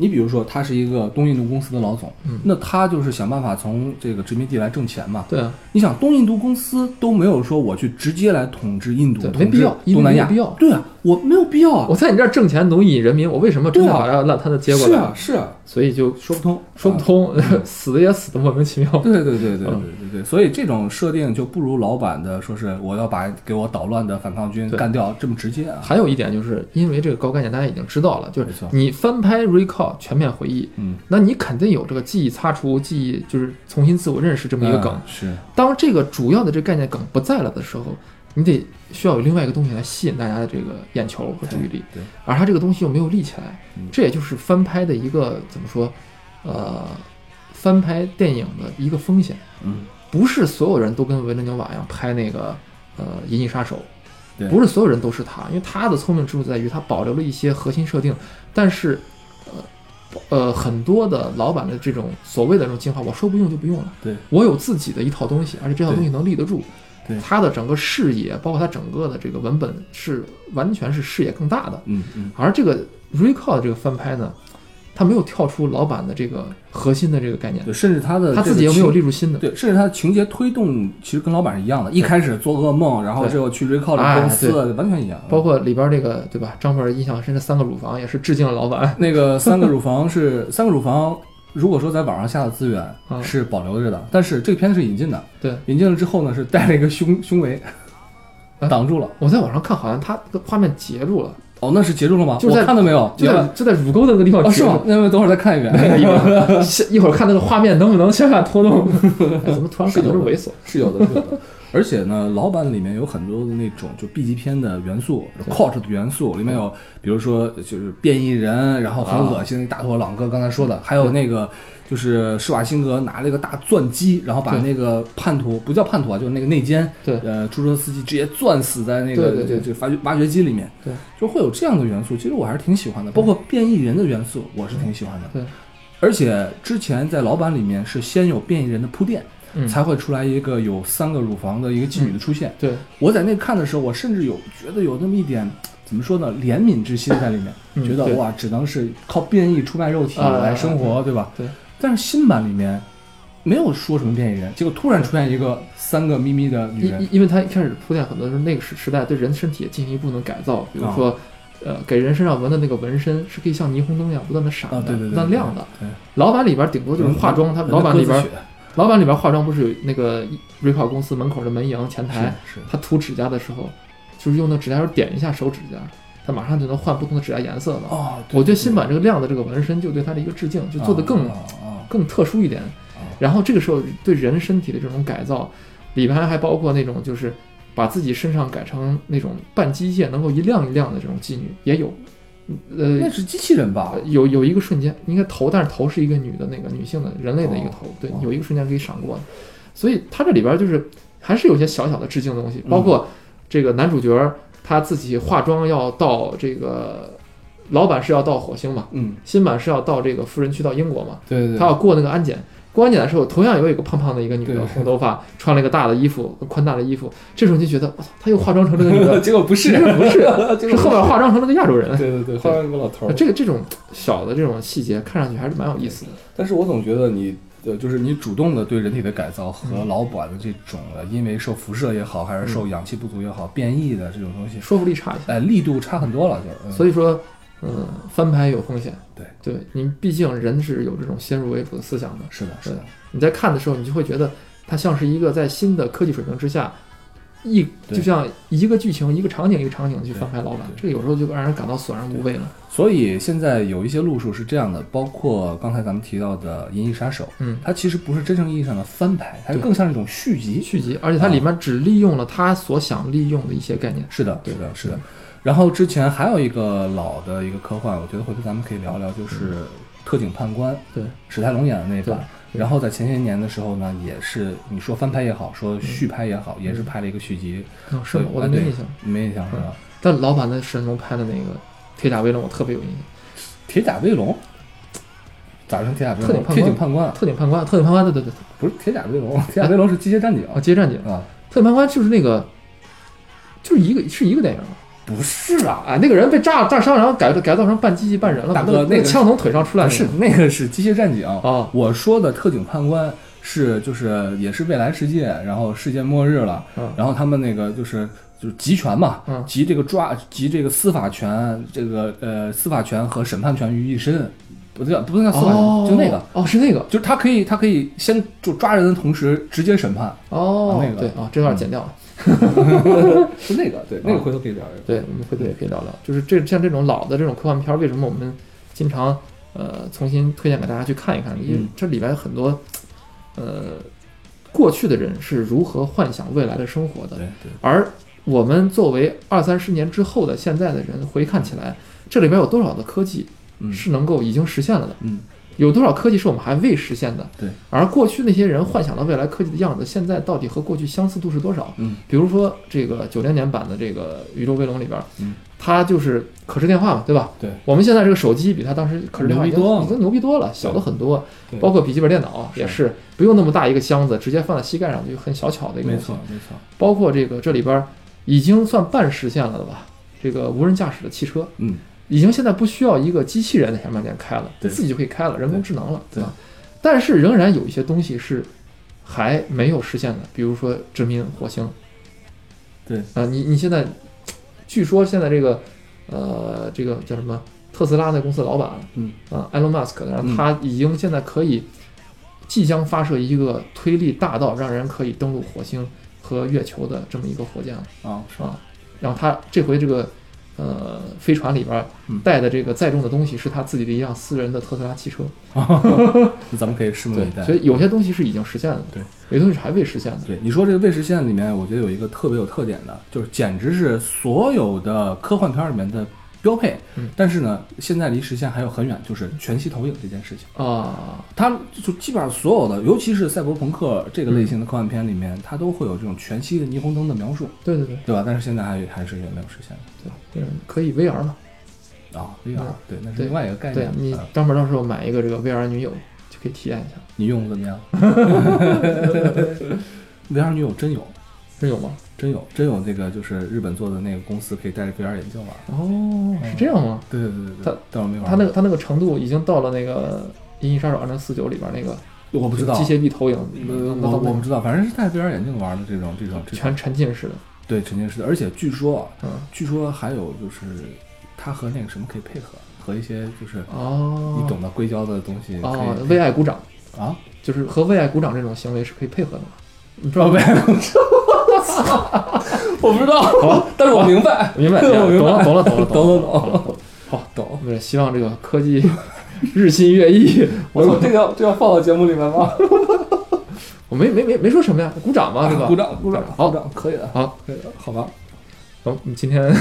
你比如说他是一个东印度公司的老总，嗯那他就是想办法从这个殖民地来挣钱嘛。对啊，你想，东印度公司都没有说我去直接来统治印度，对统治没必要东南亚，没必要对啊，我没有必要啊。我在你这儿挣钱奴役人民，我为什么真的对啊把要烂摊子接过是来？啊是啊，所以就说不通，说不啊。通，死的也死的莫名其妙。对对对对对对嗯对对，所以这种设定就不如老版的说是我要把给我捣乱的反抗军干掉这么直接啊。还有一点就是因为这个高概念，大家已经知道了，就是你翻拍《Recall》全面回忆，嗯，那你肯定有这个记忆擦除、记忆就是重新自我认识这么一个梗嗯。是当这个主要的这个概念梗不在了的时候，你得需要有另外一个东西来吸引大家的这个眼球和注意力，对，而它这个东西又没有立起来嗯，这也就是翻拍的一个怎么说，呃，翻拍电影的一个风险。嗯不是所有人都跟维伦纽瓦一样拍那个呃《银翼杀手》，不是所有人都是他，因为他的聪明之处在于他保留了一些核心设定，但是呃呃很多的老板的这种所谓的这种进化，我说不用就不用了，对我有自己的一套东西，而且这套东西能立得住。对。他的整个视野，包括他整个的这个文本是完全是视野更大的，嗯嗯。而这个 Recall 的这个翻拍呢，他没有跳出老板的这个核心的这个概念。对，，甚至他的他自己又没有立住新的，对，甚至他的情节推动其实跟老板是一样的，一开始做噩梦，然后最后去 recall 的哎公司，完全一样。包括里边这个对吧？张本印象深的三个乳房也是致敬了老板。那个三个乳房是三个乳房，如果说在网上下的资源嗯是保留着的，但是这个片子是引进的，对，引进了之后呢是带了一个胸胸围啊挡住了。我在网上看，好像它的画面截住了，哦，那是截住了吗？就是在我看到没有？就在就在乳沟的那个地方哦，截吗？那等会儿再看一遍。一会儿一会儿看那个画面能不能向下拖动？哎怎么突然感觉是猥琐？是有的，是有的。而且呢，老版里面有很多的那种就 B 级片的元素对，cult 的元素，里面有比如说就是变异人，然后很恶心的大头朗哥刚才说的，还有那个就是施瓦辛格拿了一个大钻机，然后把那个叛徒不叫叛徒啊，就是那个内奸，对。呃，出租车司机直接钻死在那个对对对。这这挖掘挖掘机里面，对，就会有这样的元素，其实我还是挺喜欢的，包括变异人的元素，我是挺喜欢的。对，而且之前在老版里面是先有变异人的铺垫。嗯，才会出来一个有三个乳房的一个妓女的出现。对，我在那看的时候，我甚至有觉得有那么一点怎么说呢，怜悯之心在里面，嗯觉得哇，只能是靠变异出卖肉体啊来生活，对吧？对。但是新版里面没有说什么变异人，结果突然出现一个三个咪咪的女人因因，为他一开始铺垫很多是那个时时代对人身体也进行一步的改造，比如啊说。呃，给人身上纹的那个纹身是可以像霓虹灯一样不断的闪的，啊，对对对，不断亮的。对，老版里边顶多就是化妆，他老版里边老板里边化妆不是有那个 Recall 公司门口的门迎前台，他涂指甲的时候，就是用那指甲油点一下手指甲，他马上就能换不同的指甲颜色了。我觉得新版这个亮的这个纹身就对他的一个致敬，就做的更、更特殊一点。然后这个时候对人身体的这种改造，里边还包括那种就是把自己身上改成那种半机械，能够一亮一亮的这种妓女也有。呃那，是机器人吧？有有一个瞬间，应该头，但是头是一个女的那个女性的人类的一个头，对哦，有一个瞬间可以闪过的。所以它这里边就是还是有些小小的致敬的东西，包括这个男主角他自己化妆要到这个老版是要到火星嘛，嗯，新版是要到这个富人区到英国嘛，对对对，他要过那个安检。过安检的时候，同样有一个胖胖的一个女的，红头发，穿了一个大的衣服，宽大的衣服。这时候你就觉得，我操，她又化妆成这个女的，结果不是，不是，结是后面化妆成了个亚洲人。对对对，化妆成个老头儿。这个这种小的这种细节，看上去还是蛮有意思的。但是我总觉得你呃，就是你主动的对人体的改造和老板的这种呃，因为受辐射也好，还是受氧气不足也好，变异的这种东西，说服力差一些。哎，力度差很多了，就所以说，嗯，翻拍有风险。对对，你毕竟人是有这种先入为主的思想的。是的，是的，你在看的时候，你就会觉得它像是一个在新的科技水平之下，一就像一个剧情、一个场景、一个场景去翻拍老版，这个有时候就让人感到索然无味了。所以现在有一些路数是这样的，包括刚才咱们提到的《银翼杀手》，嗯，它其实不是真正意义上的翻拍，它更像一种续集。续集，而且它里面只利用了它所想利用的一些概念。是的，对是的，是的。然后之前还有一个老的一个科幻，我觉得回头咱们可以聊聊，就是《特警判官》，对，史泰龙演的那版。然后在前些年的时候呢，也是你说翻拍也好，说续拍也好，也是拍了一个续集。哦，是吗？我没印象。没印象是吧？但老版的神龙拍的那个《铁甲威龙》，我特别有印象。铁甲威龙，咋成铁甲威龙？特警判官铁警判官啊特警判官，特警判官，对对对，不是铁甲威龙，铁甲威龙是机械战警啊，机械战警，啊，特警判官就是那个，就是一个是一个电影嘛。不是啊，啊，那个人被炸炸伤，然后改改造成半机器半人了大哥那个枪从腿上出来不是那个是机械战警啊我说的特警判官是就是也是未来世界，然后世界末日了，嗯。然后他们那个就是就是集权嘛，嗯。集这个抓集这个司法权，这个呃司法权和审判权于一身，不叫不是叫司法权，哦，就那个。哦，是那个。就是他可以，他可以先就抓人的同时直接审判，哦，那个。对啊，这段剪掉了。是那个，对，那个回头可以聊一聊。对，我们回头也可以聊聊，就是这像这种老的这种科幻片儿，为什么我们经常呃重新推荐给大家去看一看？因为嗯这里边有很多呃过去的人是如何幻想未来的生活的，对对，而我们作为二三十年之后的现在的人回看起来，这里边有多少的科技嗯是能够已经实现了的？嗯，有多少科技是我们还未实现的？对。而过去那些人幻想的未来科技的样子，现在到底和过去相似度是多少？嗯比如说这个九零年版的这个《宇宙威龙》里边，嗯，它就是可视电话嘛，对吧？对，我们现在这个手机比它当时可视电话已经牛逼多了已经牛逼多了，小的很多。对包括笔记本电脑也是不用那么大一个箱子，直接放在膝盖上就很小巧的一个东西没错。没错，包括这个这里边已经算半实现了的吧？这个无人驾驶的汽车，嗯，已经现在不需要一个机器人在前面店开了，对自己就可以开了，人工智能了，对吧？但是仍然有一些东西是还没有实现的，比如说殖民火星。对啊、你你现在据说现在这个呃这个叫什么特斯拉那公司老板，嗯啊、，Elon Musk，，然后嗯他已经现在可以即将发射一个推力大到让人可以登陆火星和月球的这么一个火箭了。啊，是吧，然后他这回这个呃飞船里边带的这个载重的东西是他自己的一辆私人的特斯拉汽车，那咱们可以拭目以待。所以有些东西是已经实现了，对，有些东西是还未实现的。对你说这个未实现里面，我觉得有一个特别有特点的，就是简直是所有的科幻片里面的标配。嗯但是呢，现在离实现还有很远，就是全息投影这件事情。啊，它就基本上所有的，尤其是赛博朋克这个类型的科幻片里面，它都会有这种全息的霓虹灯的描述，对对对对吧？但是现在还还是也没有实现对，嗯，可以 VR 嘛？啊，VR，嗯对，那是另外一个概念。对你啊专门到时候买一个这个 VR 女友就可以体验一下，你用的怎么样？VR 女友真有，真有吗？真有，真有那个就是日本做的那个公司可以戴着 VR 眼镜玩。哦，是这样吗？对对对对它对，但我没玩。他那个他那个程度已经到了那个《银翼杀手二零四九》里边那个我不知道，机械臂投影，呃，那那我我不知道，反正是戴 VR 眼镜玩的这种这种全沉浸式的，对沉浸式的，而且据说啊，嗯，据说还有就是它和那个什么可以配合，和一些就是哦，你懂的硅胶的东西可哦，以为爱鼓掌。啊，就是和为爱鼓掌这种行为是可以配合的嘛？你知道呗？我不知道，好，但是我明白，明白，我明白懂了，懂了，懂了，懂懂懂了。好懂。我们也希望这个科技日新月异。我操，这个要这要放到节目里面吗？我没没没没说什么呀，鼓掌嘛，对吧？鼓掌鼓掌，好鼓掌，可以的，好，可以的，好吧。好，你今天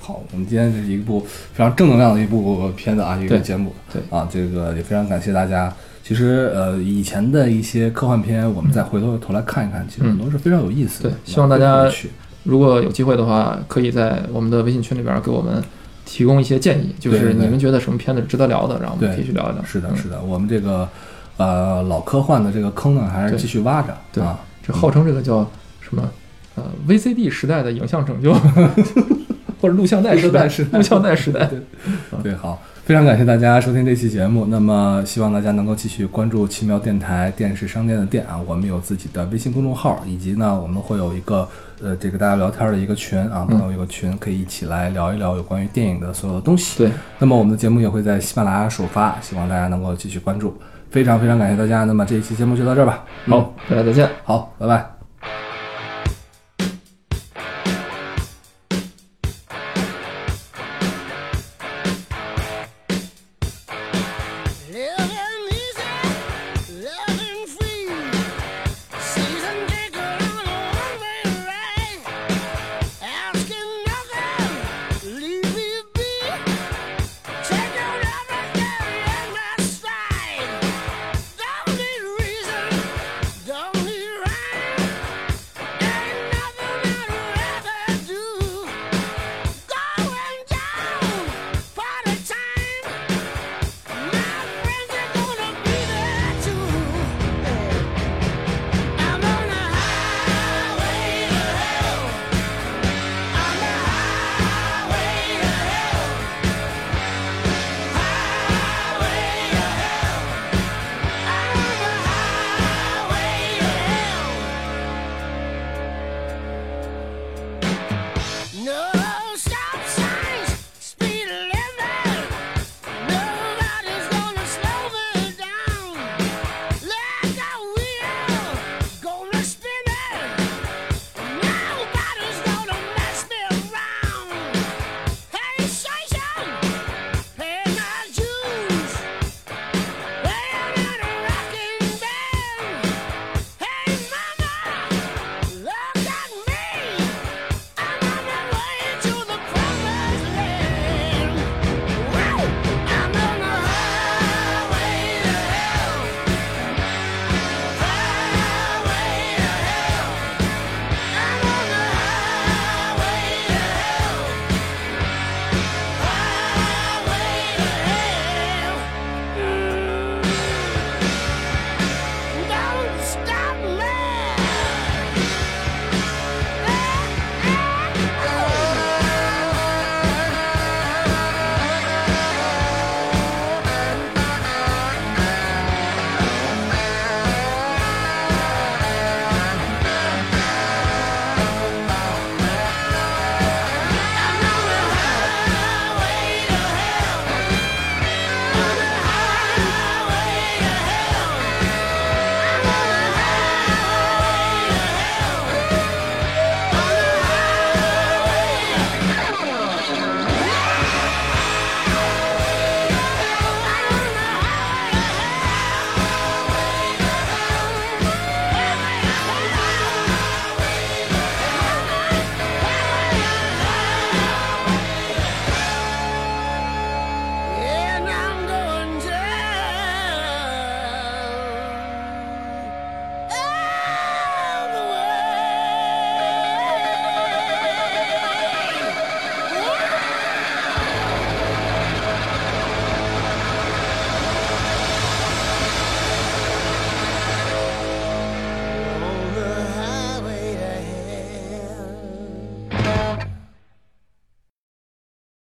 好，我们今天这是一部非常正能量的一部片子啊，一个对节目。对啊，这个也非常感谢大家。其实呃，以前的一些科幻片，我们再回头头来看一看，其实很多是非常有意思的。嗯对希望大家如果有机会的话，可以在我们的微信群里边给我们提供一些建议，就是你们觉得什么片子值得聊的，然后我们可以去聊一聊。是的，嗯是的，我们这个呃老科幻的这个坑呢，还是继续挖着。对啊，这号称这个叫什么？呃，VCD 时代的影像拯救，或者录像带时代录像带时代。对，好，非常感谢大家收听这期节目。那么，希望大家能够继续关注奇妙电台电视商店的店啊，我们有自己的微信公众号，以及呢，我们会有一个呃这个大家聊天的一个群啊，朋友有个群，可以一起来聊一聊有关于电影的所有的东西。对，那么我们的节目也会在喜马拉雅首发，希望大家能够继续关注。非常非常感谢大家。那么这一期节目就到这儿吧。好，大家再见。好，拜拜。